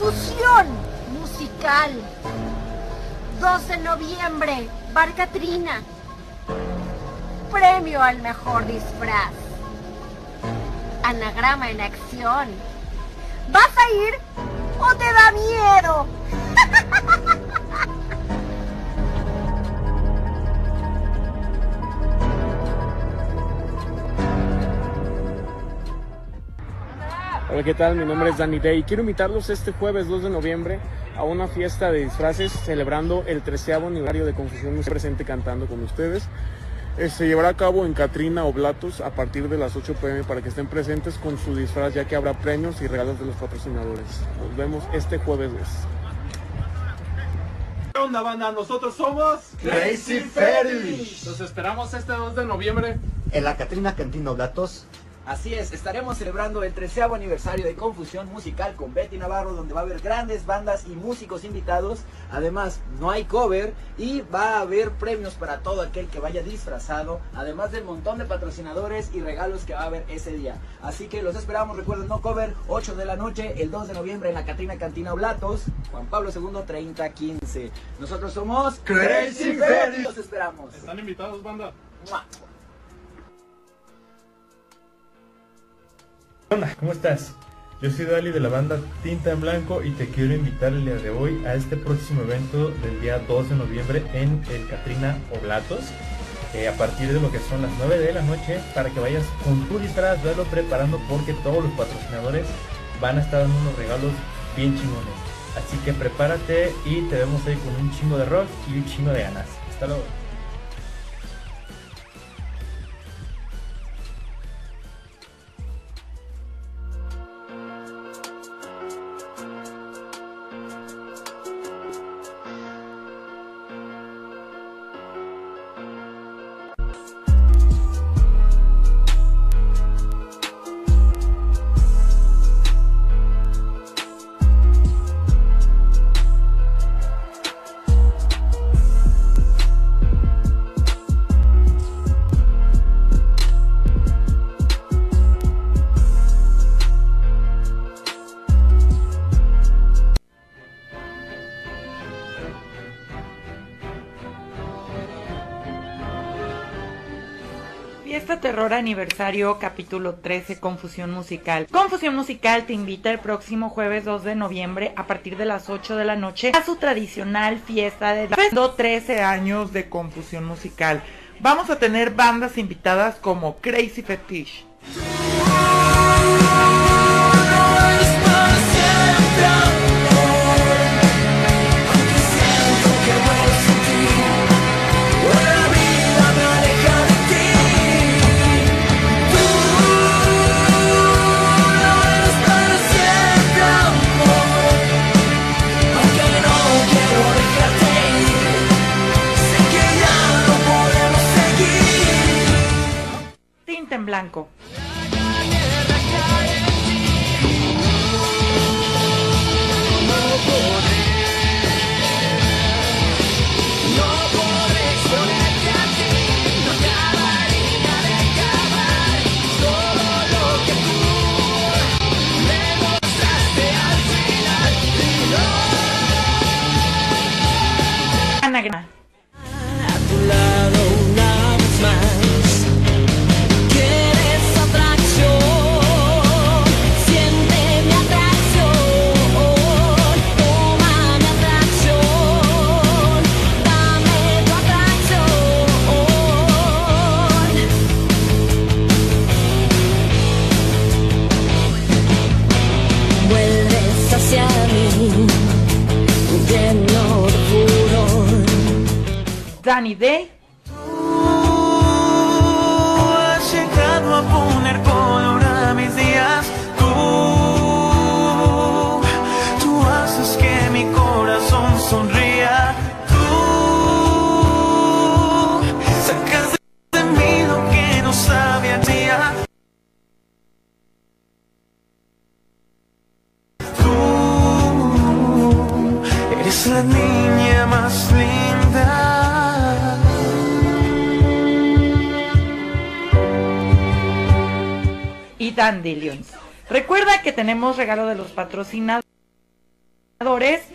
confusión musical. 2 de noviembre, Bar Catrina. Premio al mejor disfraz. Anagrama en acción. ¿Vas a ir o te da miedo? Hola, ¿qué tal? Mi nombre es Danny Day quiero invitarlos este jueves 2 de noviembre a una fiesta de disfraces celebrando el 13 aniversario de Confusión Musical presente cantando con ustedes. Eh, se llevará a cabo en Catrina Oblatos a partir de las 8 pm para que estén presentes con su disfraz ya que habrá premios y regalos de los patrocinadores. Nos vemos este jueves 2. ¿Qué onda, banda? Nosotros somos Crazy Ferry. Los esperamos este 2 de noviembre. En la Catrina Cantina Oblatos. Así es, estaremos celebrando el 13 aniversario de Confusión Musical con Betty Navarro, donde va a haber grandes bandas y músicos invitados. Además, no hay cover y va a haber premios para todo aquel que vaya disfrazado, además del montón de patrocinadores y regalos que va a haber ese día. Así que los esperamos, recuerden, no cover, 8 de la noche, el 2 de noviembre en la Catrina Cantina Oblatos, Juan Pablo II 3015. Nosotros somos Crazy Ferry. Los esperamos. Están invitados, banda. ¡Mua! Hola, ¿cómo estás? Yo soy Dali de la banda Tinta en Blanco y te quiero invitar el día de hoy a este próximo evento del día 2 de noviembre en el Catrina Oblatos. eh, a partir de lo que son las 9 de la noche para que vayas con tu disfraz, verlo preparando porque todos los patrocinadores van a estar dando unos regalos bien chingones. Así que prepárate y te vemos ahí con un chingo de rock y un chingo de ganas. Hasta luego. Aniversario capítulo 13 Confusión Musical. Confusión Musical te invita el próximo jueves 2 de noviembre a partir de las 8 de la noche a su tradicional fiesta de 13 años de Confusión Musical. Vamos a tener bandas invitadas como Crazy Fetish. En blanco. No Danny Day. has llegado a poner color a mis días. Tú, tú haces que mi corazón sonría. Tú sacas de mí lo que no sabía. Tú eres la niña Recuerda que tenemos regalo de los patrocinadores,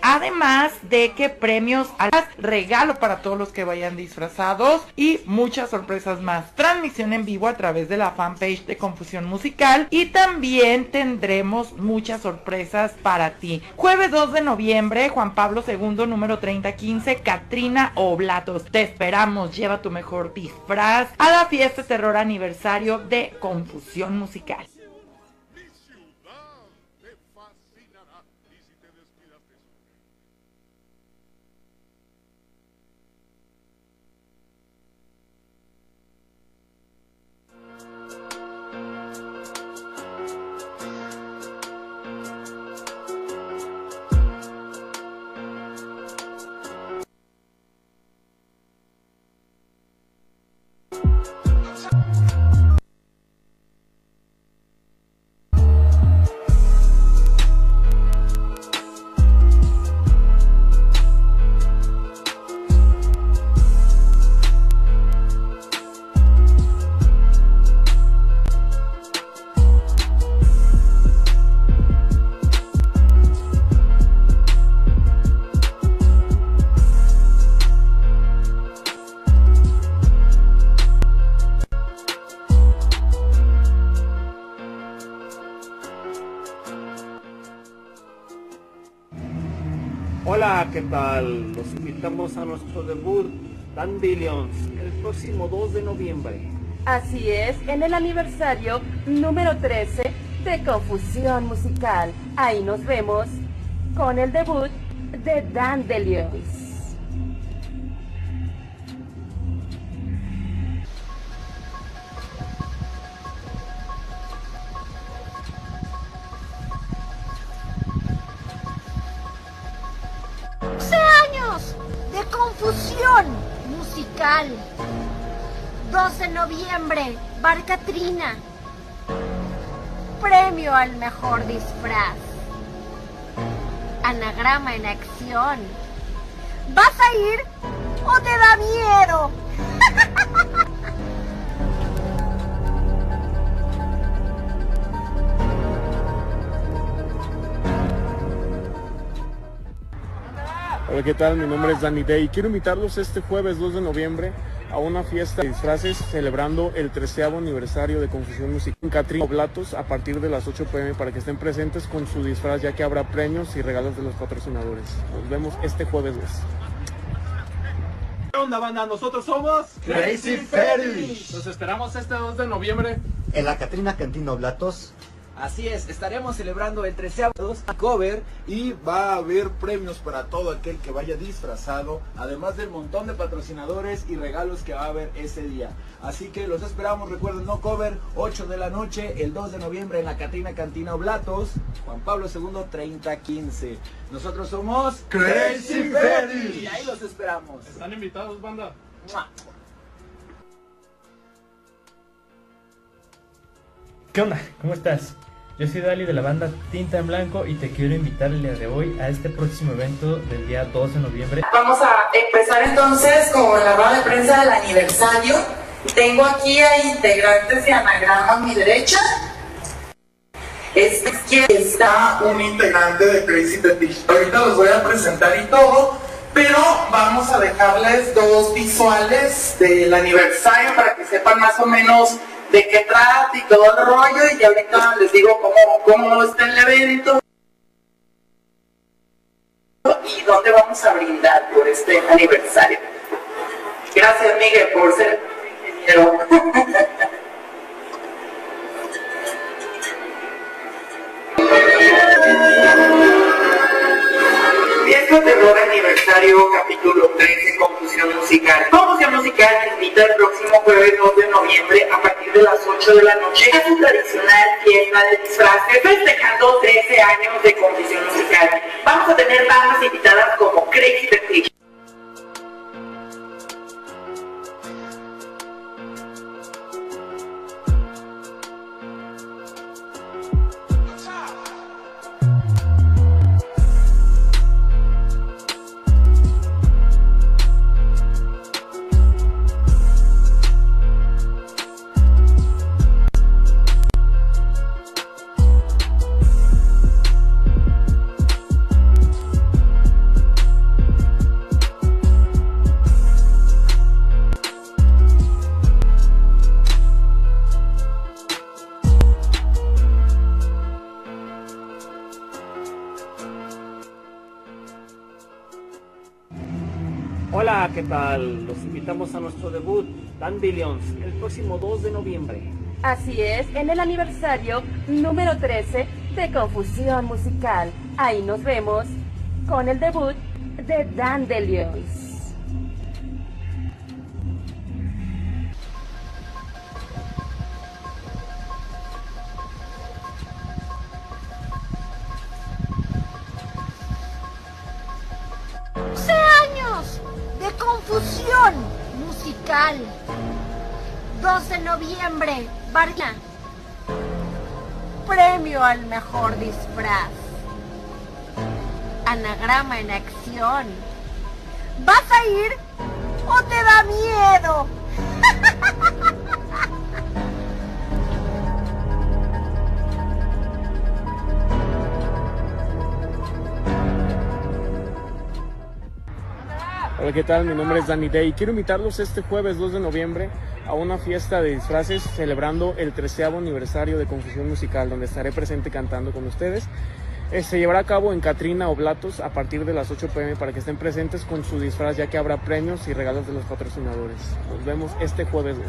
además de que premios al regalo para todos los que vayan disfrazados y muchas sorpresas más. Transmisión en vivo a través de la fanpage de Confusión Musical y también tendremos muchas sorpresas para ti. Jueves 2 de noviembre, Juan Pablo II, número 3015, Katrina Oblatos. Te esperamos, lleva tu mejor disfraz a la fiesta terror aniversario de Confusión Musical. A nuestro debut, Dandelions, el próximo 2 de noviembre. Así es, en el aniversario número 13 de Confusión Musical. Ahí nos vemos con el debut de Dandelions. años confusión musical. 2 de noviembre, Barcatrina. Premio al mejor disfraz. Anagrama en acción. ¿Vas a ir o te da miedo? Hola, ¿qué tal? Mi nombre es Danny Day. Quiero invitarlos este jueves 2 de noviembre a una fiesta de disfraces celebrando el 13 aniversario de Confusión Musical en Catrín Oblatos a partir de las 8 pm para que estén presentes con su disfraz ya que habrá premios y regalos de los patrocinadores. Nos vemos este jueves 2. ¿Qué onda, banda? Nosotros somos Crazy Ferry. Los esperamos este 2 de noviembre. En la Catrina Cantina Oblatos. Así es, estaremos celebrando el 13 cover y va a haber premios para todo aquel que vaya disfrazado, además del montón de patrocinadores y regalos que va a haber ese día. Así que los esperamos, recuerden, no cover, 8 de la noche, el 2 de noviembre en la Catrina Cantina Oblatos, Juan Pablo II 3015. Nosotros somos Crazy Ferry. y ahí los esperamos. Están invitados, banda. ¡Mua! ¿Qué onda? ¿Cómo estás? Yo soy Dali de la banda Tinta en Blanco y te quiero invitar el día de hoy a este próximo evento del día 2 de noviembre. Vamos a empezar entonces con la rueda de prensa del aniversario. Tengo aquí a integrantes de Anagrama a mi derecha. Este izquierda está un integrante de Crazy Fetish. Ahorita los voy a presentar y todo, pero vamos a dejarles dos visuales del aniversario para que sepan más o menos de qué trata y todo el rollo y ahorita les digo cómo, cómo está el evento y dónde vamos a brindar por este aniversario. Gracias Miguel por ser ingeniero. Aniversario Capítulo 13 Confusión Musical. Confusión Musical te invita el próximo jueves 2 de noviembre a partir de las 8 de la noche a su tradicional fiesta de disfraces festejando 13 años de Confusión Musical. Vamos a tener bandas invitadas como Crazy the Fish. ¿Qué tal? Los invitamos a nuestro debut, Dandelions, el próximo 2 de noviembre. Así es, en el aniversario número 13 de Confusión Musical. Ahí nos vemos con el debut de Dandelions. ¡12 años de confusión musical! 2 de noviembre, Barca. Premio al mejor disfraz. Anagrama en acción. ¿Vas a ir o te da miedo? Hola, ¿qué tal? Mi nombre es Danny Day. Quiero invitarlos este jueves 2 de noviembre a una fiesta de disfraces celebrando el 13 aniversario de Confusión Musical, donde estaré presente cantando con ustedes. Eh, se llevará a cabo en Catrina Oblatos a partir de las 8 pm para que estén presentes con su disfraz, ya que habrá premios y regalos de los patrocinadores. Nos vemos este jueves 2.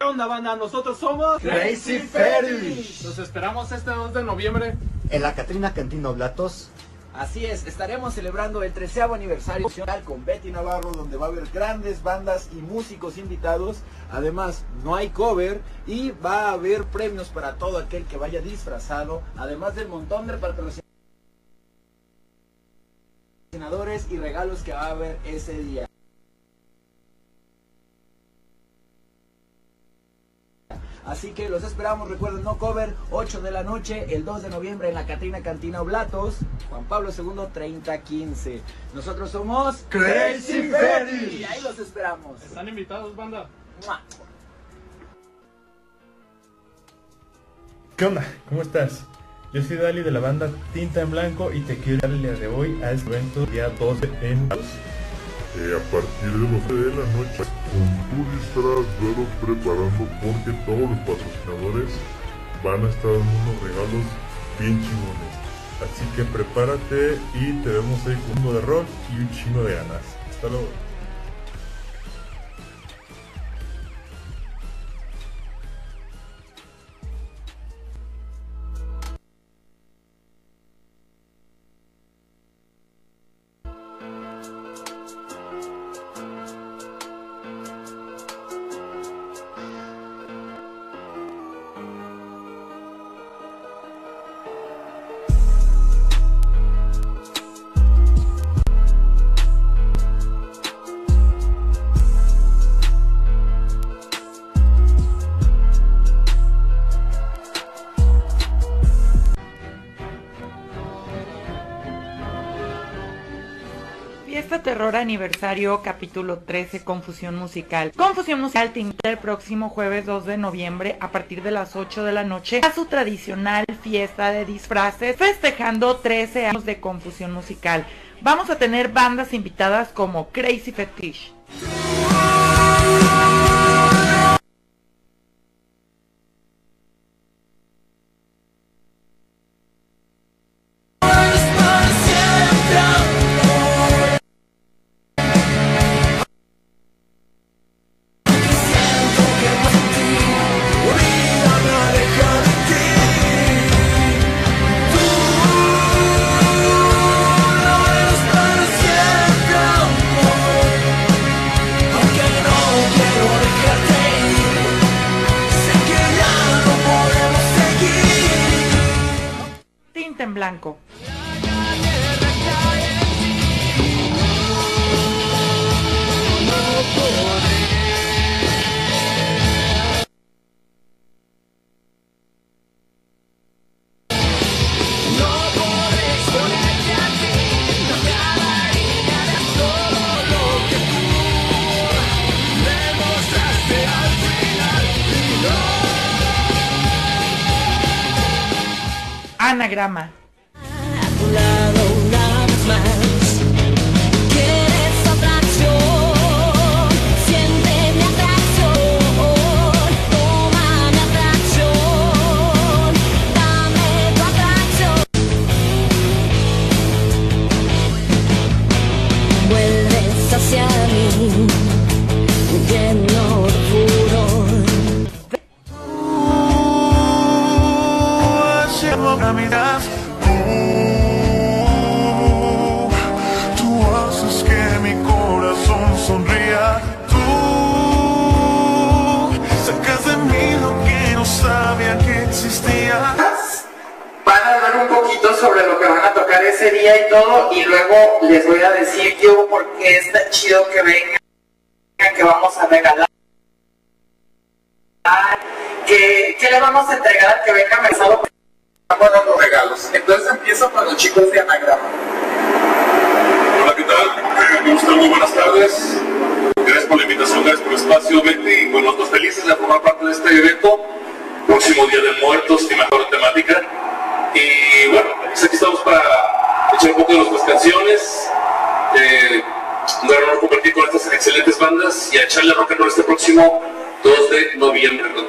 ¿Qué onda, banda? Nosotros somos Crazy Ferry. Los esperamos este 2 de noviembre. En la Catrina Cantina Oblatos. Así es, estaremos celebrando el 13 aniversario con Betty Navarro, donde va a haber grandes bandas y músicos invitados. Además, no hay cover y va a haber premios para todo aquel que vaya disfrazado, además del montón de patrocinadores y regalos que va a haber ese día. Así que los esperamos, recuerden, no cover, 8 de la noche, el 2 de noviembre en la Catrina Cantina Oblatos, Juan Pablo II 3015. Nosotros somos Crazy Ferry. Y ahí los esperamos. Están invitados, banda. ¡Mua! ¿Qué onda? ¿Cómo estás? Yo soy Dali de la banda Tinta en Blanco y te quiero invitar el día de hoy a este evento día 2 en... Eh, a partir de las 9 de la noche con tu disfraz preparando porque todos los patrocinadores van a estar dando unos regalos bien chingones. Así que prepárate y te vemos ahí con uno de rock y un chingo de ganas. Hasta luego Aniversario capítulo 13 Confusión Musical. Confusión Musical te invita el próximo jueves 2 de noviembre a partir de las 8 de la noche a su tradicional fiesta de disfraces festejando 13 años de Confusión Musical. Vamos a tener bandas invitadas como Crazy Fetish. Anagrama. Muy buenas tardes. Gracias por la invitación, gracias por el espacio, Betty. Y bueno, nosotros felices de formar parte de este evento. Próximo Día de Muertos y mejor temática. Y bueno, pues aquí estamos para echar un poco de nuestras canciones. Eh, un gran honor compartir con estas excelentes bandas y a echarle rock and roll este próximo 2 de noviembre. Con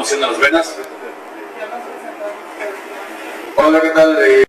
Estamos haciendo las venas. Hola, ¿qué tal? Eh,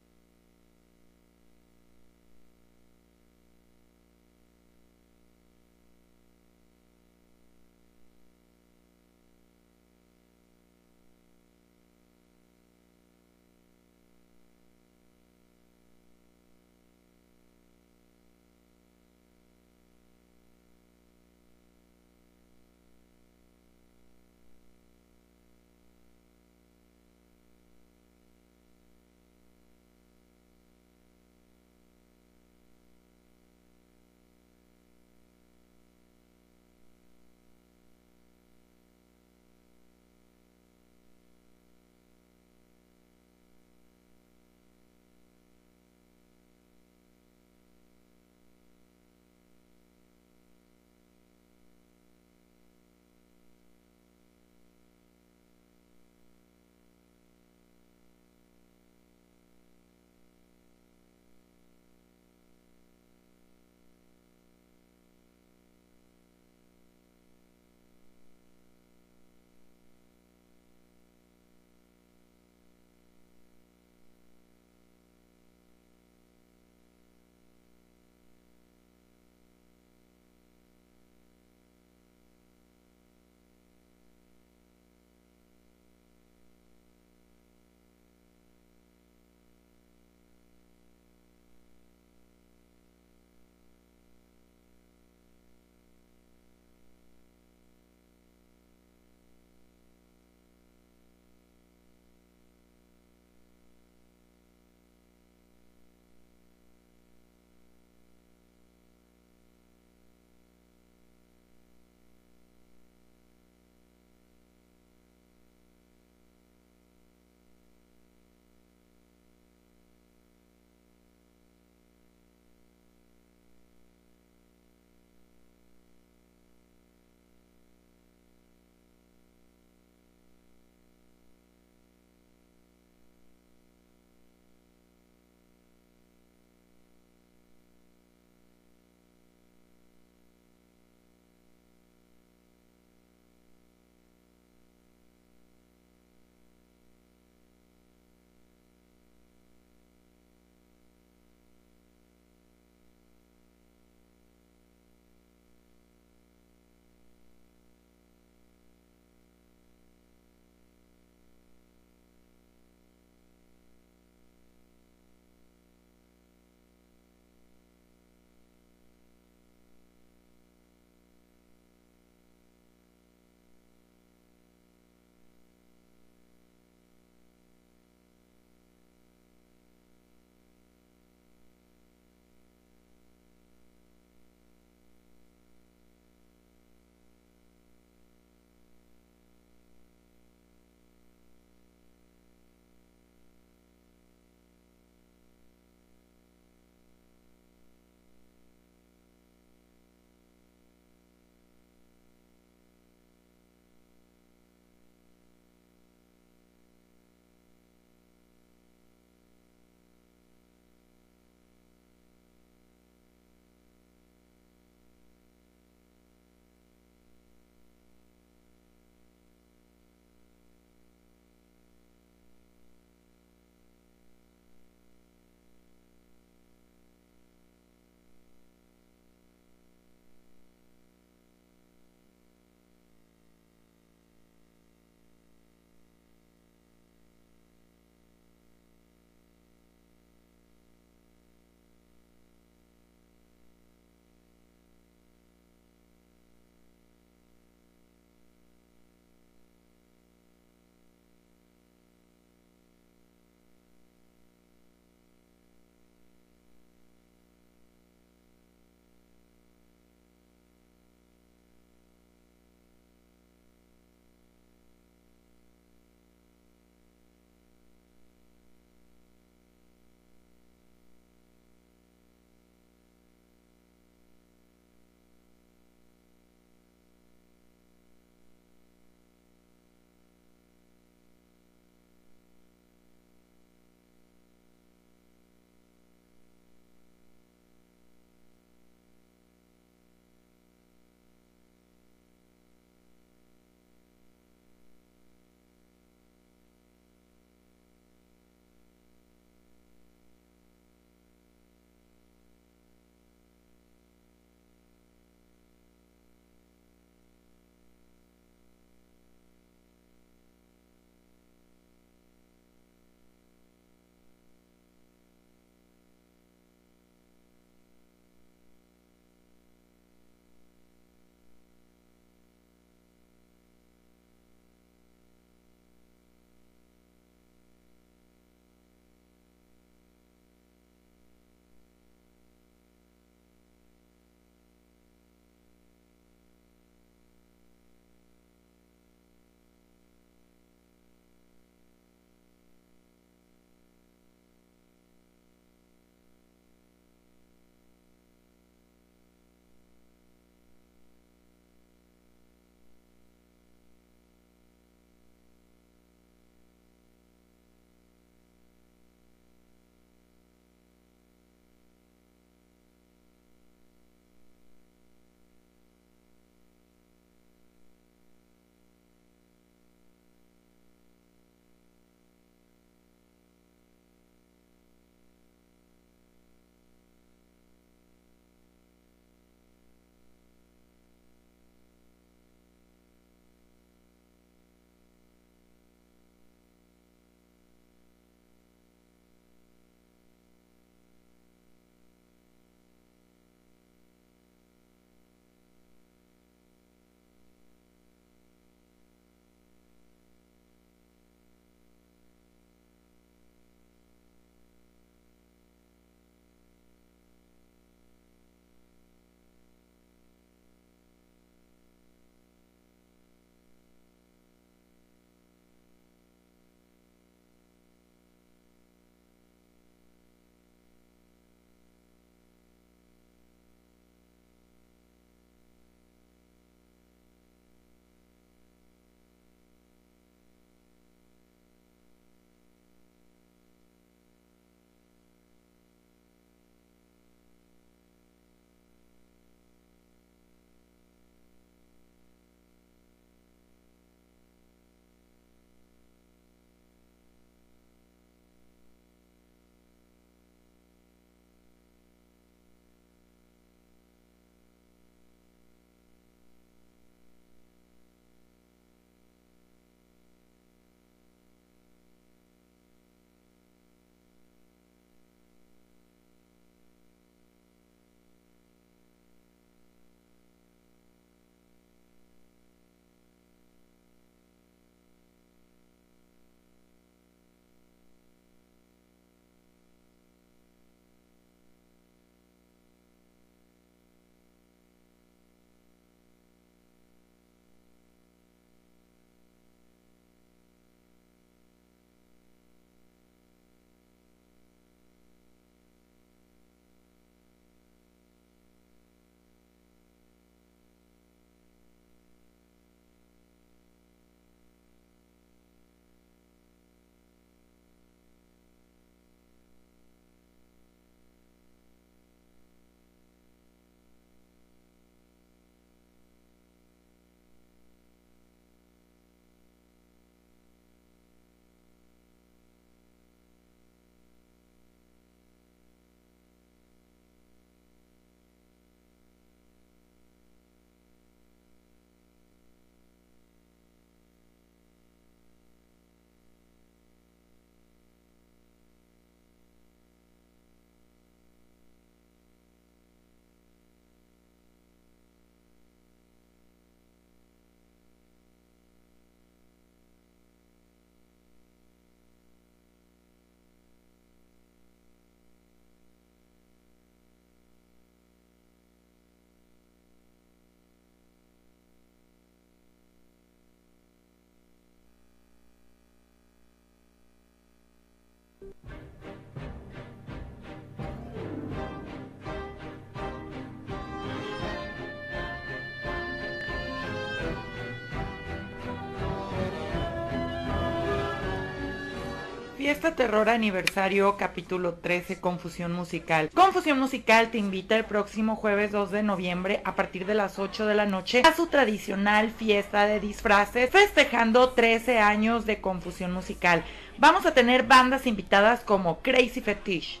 Fiesta Terror Aniversario capítulo 13 Confusión Musical. Confusión Musical te invita el próximo jueves 2 de noviembre a partir de las 8 de la noche a su tradicional fiesta de disfraces festejando 13 años de Confusión Musical. Vamos a tener bandas invitadas como Crazy Fetish.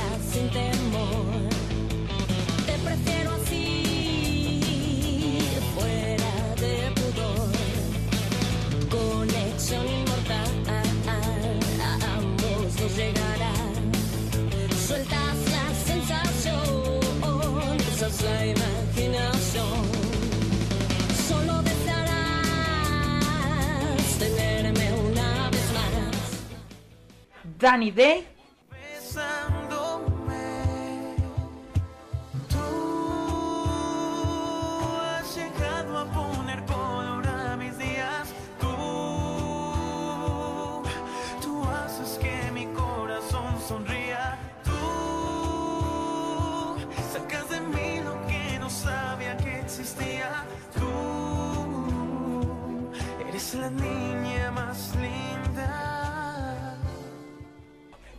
Danny Day. has llegado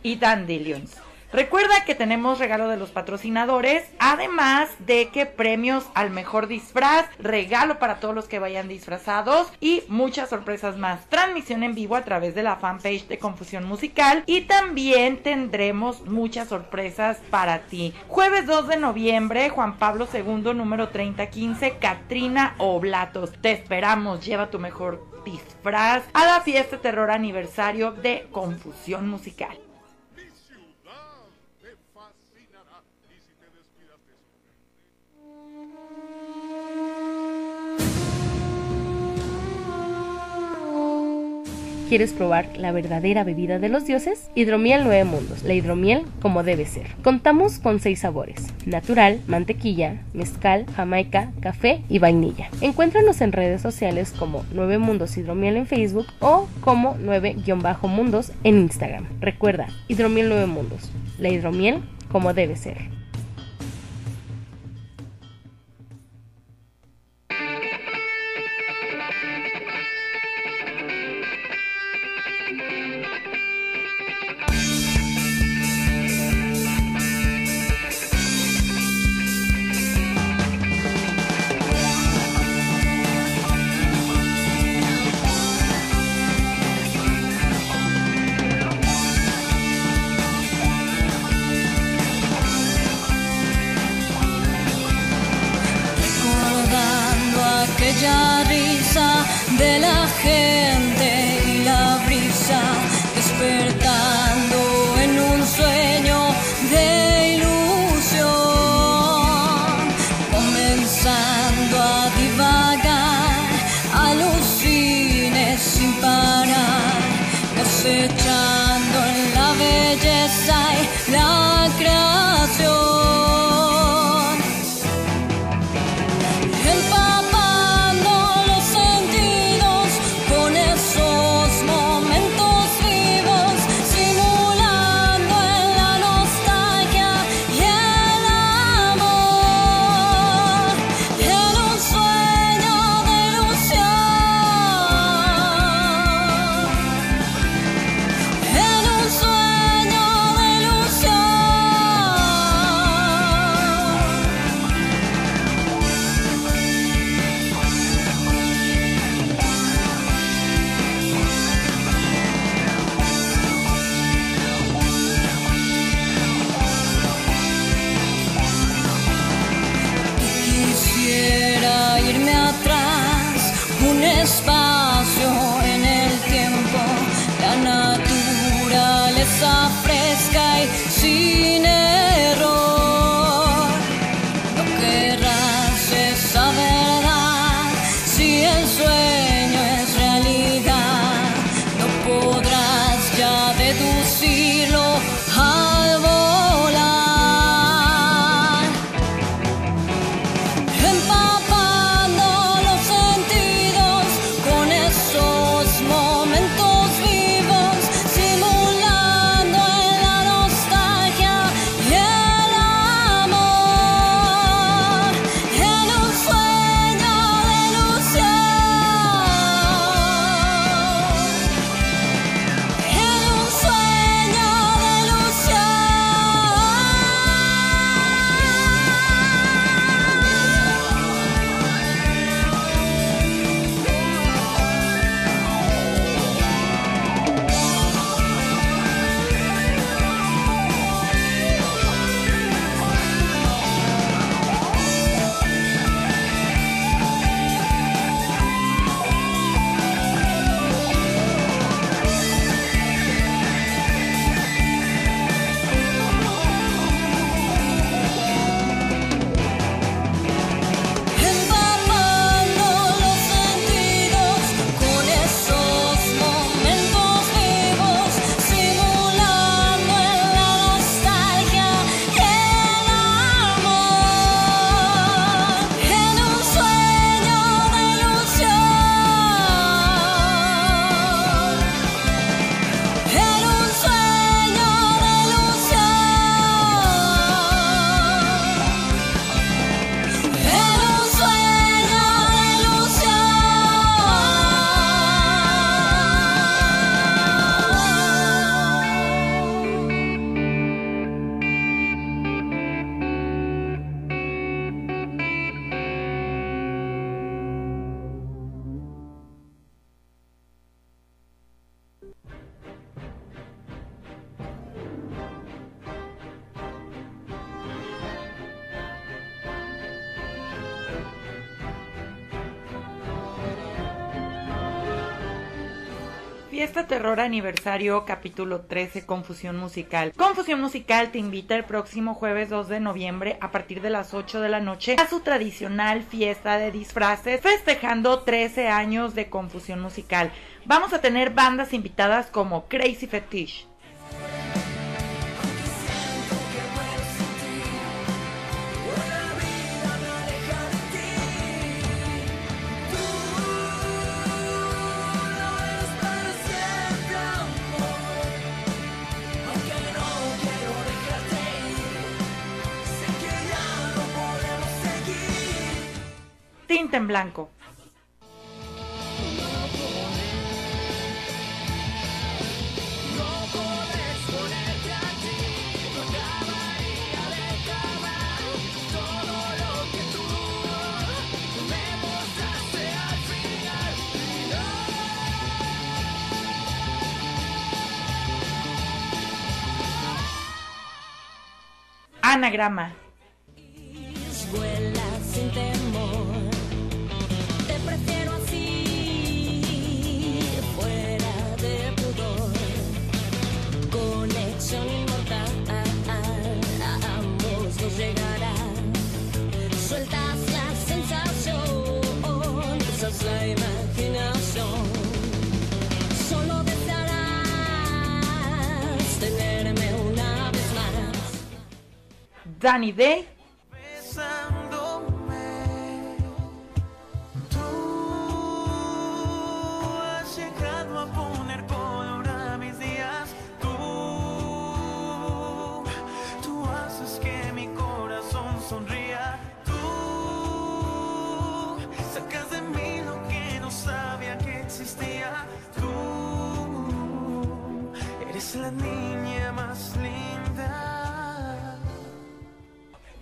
y Dandelions. Recuerda que tenemos regalo de los patrocinadores, además de que premios al mejor disfraz, regalo para todos los que vayan disfrazados y muchas sorpresas más. Transmisión en vivo a través de la fanpage de Confusión Musical y también tendremos muchas sorpresas para ti. Jueves 2 de noviembre, Juan Pablo II, número 3015, Katrina Oblatos. Te esperamos, lleva tu mejor disfraz a la fiesta terror aniversario de Confusión Musical. ¿Quieres probar la verdadera bebida de los dioses? Hidromiel 9 Mundos, la hidromiel como debe ser. Contamos con 6 sabores, natural, mantequilla, mezcal, jamaica, café y vainilla. Encuéntranos en redes sociales como 9 Mundos Hidromiel en Facebook o como 9-Mundos en Instagram. Recuerda, Hidromiel 9 Mundos, la hidromiel como debe ser. Aquella risa de la gente Fiesta Terror Aniversario, capítulo 13, Confusión Musical. Confusión Musical te invita el próximo jueves 2 de noviembre a partir de las 8 de la noche a su tradicional fiesta de disfraces, festejando 13 años de Confusión Musical. Vamos a tener bandas invitadas como Crazy Fetish. tinta en blanco. Anagrama. Danny Day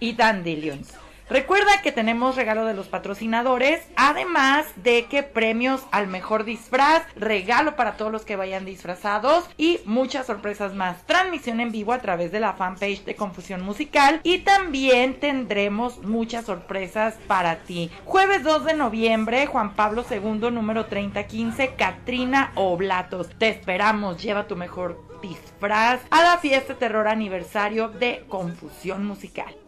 y Dandelions. Recuerda que tenemos regalo de los patrocinadores, además de que premios al mejor disfraz, regalo para todos los que vayan disfrazados y muchas sorpresas más. Transmisión en vivo a través de la fanpage de Confusión Musical y también tendremos muchas sorpresas para ti. Jueves 2 de noviembre, Juan Pablo II, número 3015, Katrina Oblatos. Te esperamos, lleva tu mejor disfraz a la fiesta terror aniversario de Confusión Musical.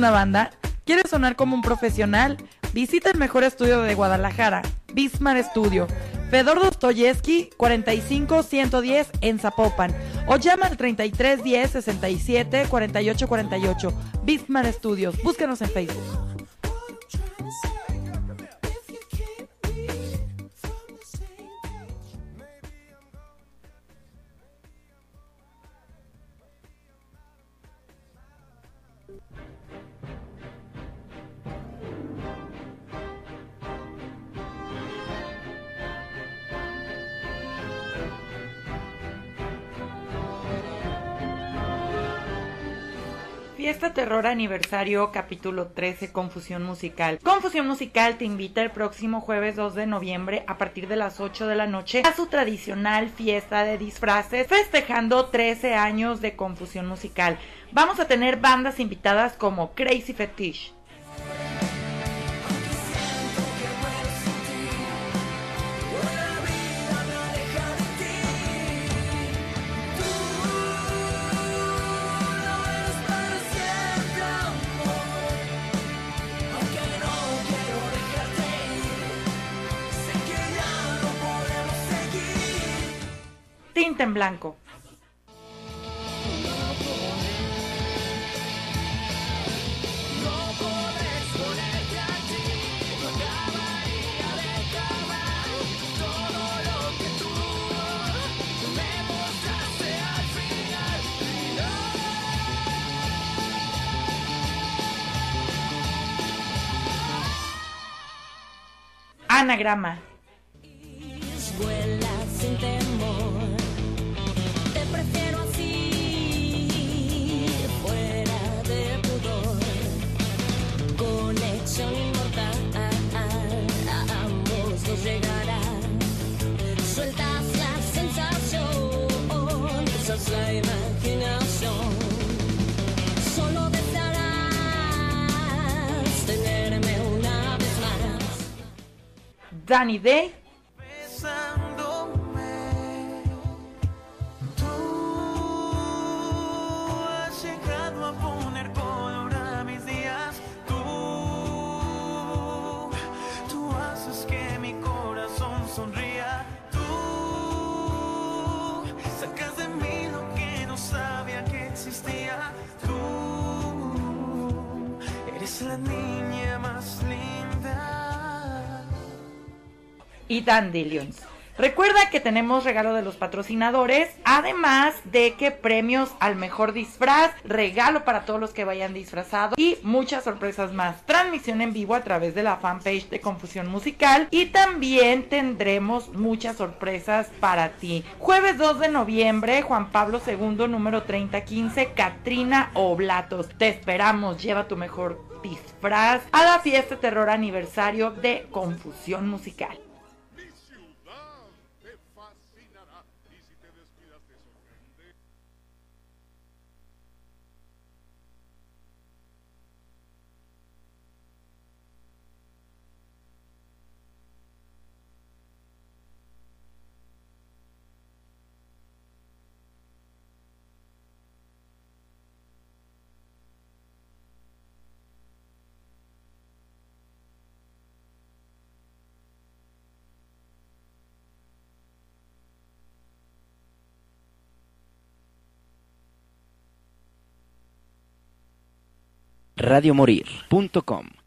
Una banda? ¿Quieres sonar como un profesional? Visita el mejor estudio de Guadalajara, Bismar Studio. Fedor Dostoyevsky 45110 en Zapopan o llama al 3310 67 48 48. Bismar Studios. Búscanos en Facebook. Terror Aniversario capítulo 13 Confusión Musical. Confusión Musical te invita el próximo jueves 2 de noviembre a partir de las 8 de la noche a su tradicional fiesta de disfraces festejando 13 años de Confusión Musical. Vamos a tener bandas invitadas como Crazy Fetish. En blanco. Anagrama. Danny Day. has llegado y Dandelions. Recuerda que tenemos regalo de los patrocinadores, además de que premios al mejor disfraz, regalo para todos los que vayan disfrazados y muchas sorpresas más. Transmisión en vivo a través de la fanpage de Confusión Musical y también tendremos muchas sorpresas para ti. Jueves 2 de noviembre, Juan Pablo II, número 3015, Katrina Oblatos. Te esperamos, lleva tu mejor disfraz a la fiesta terror aniversario de Confusión Musical. radiomorir.com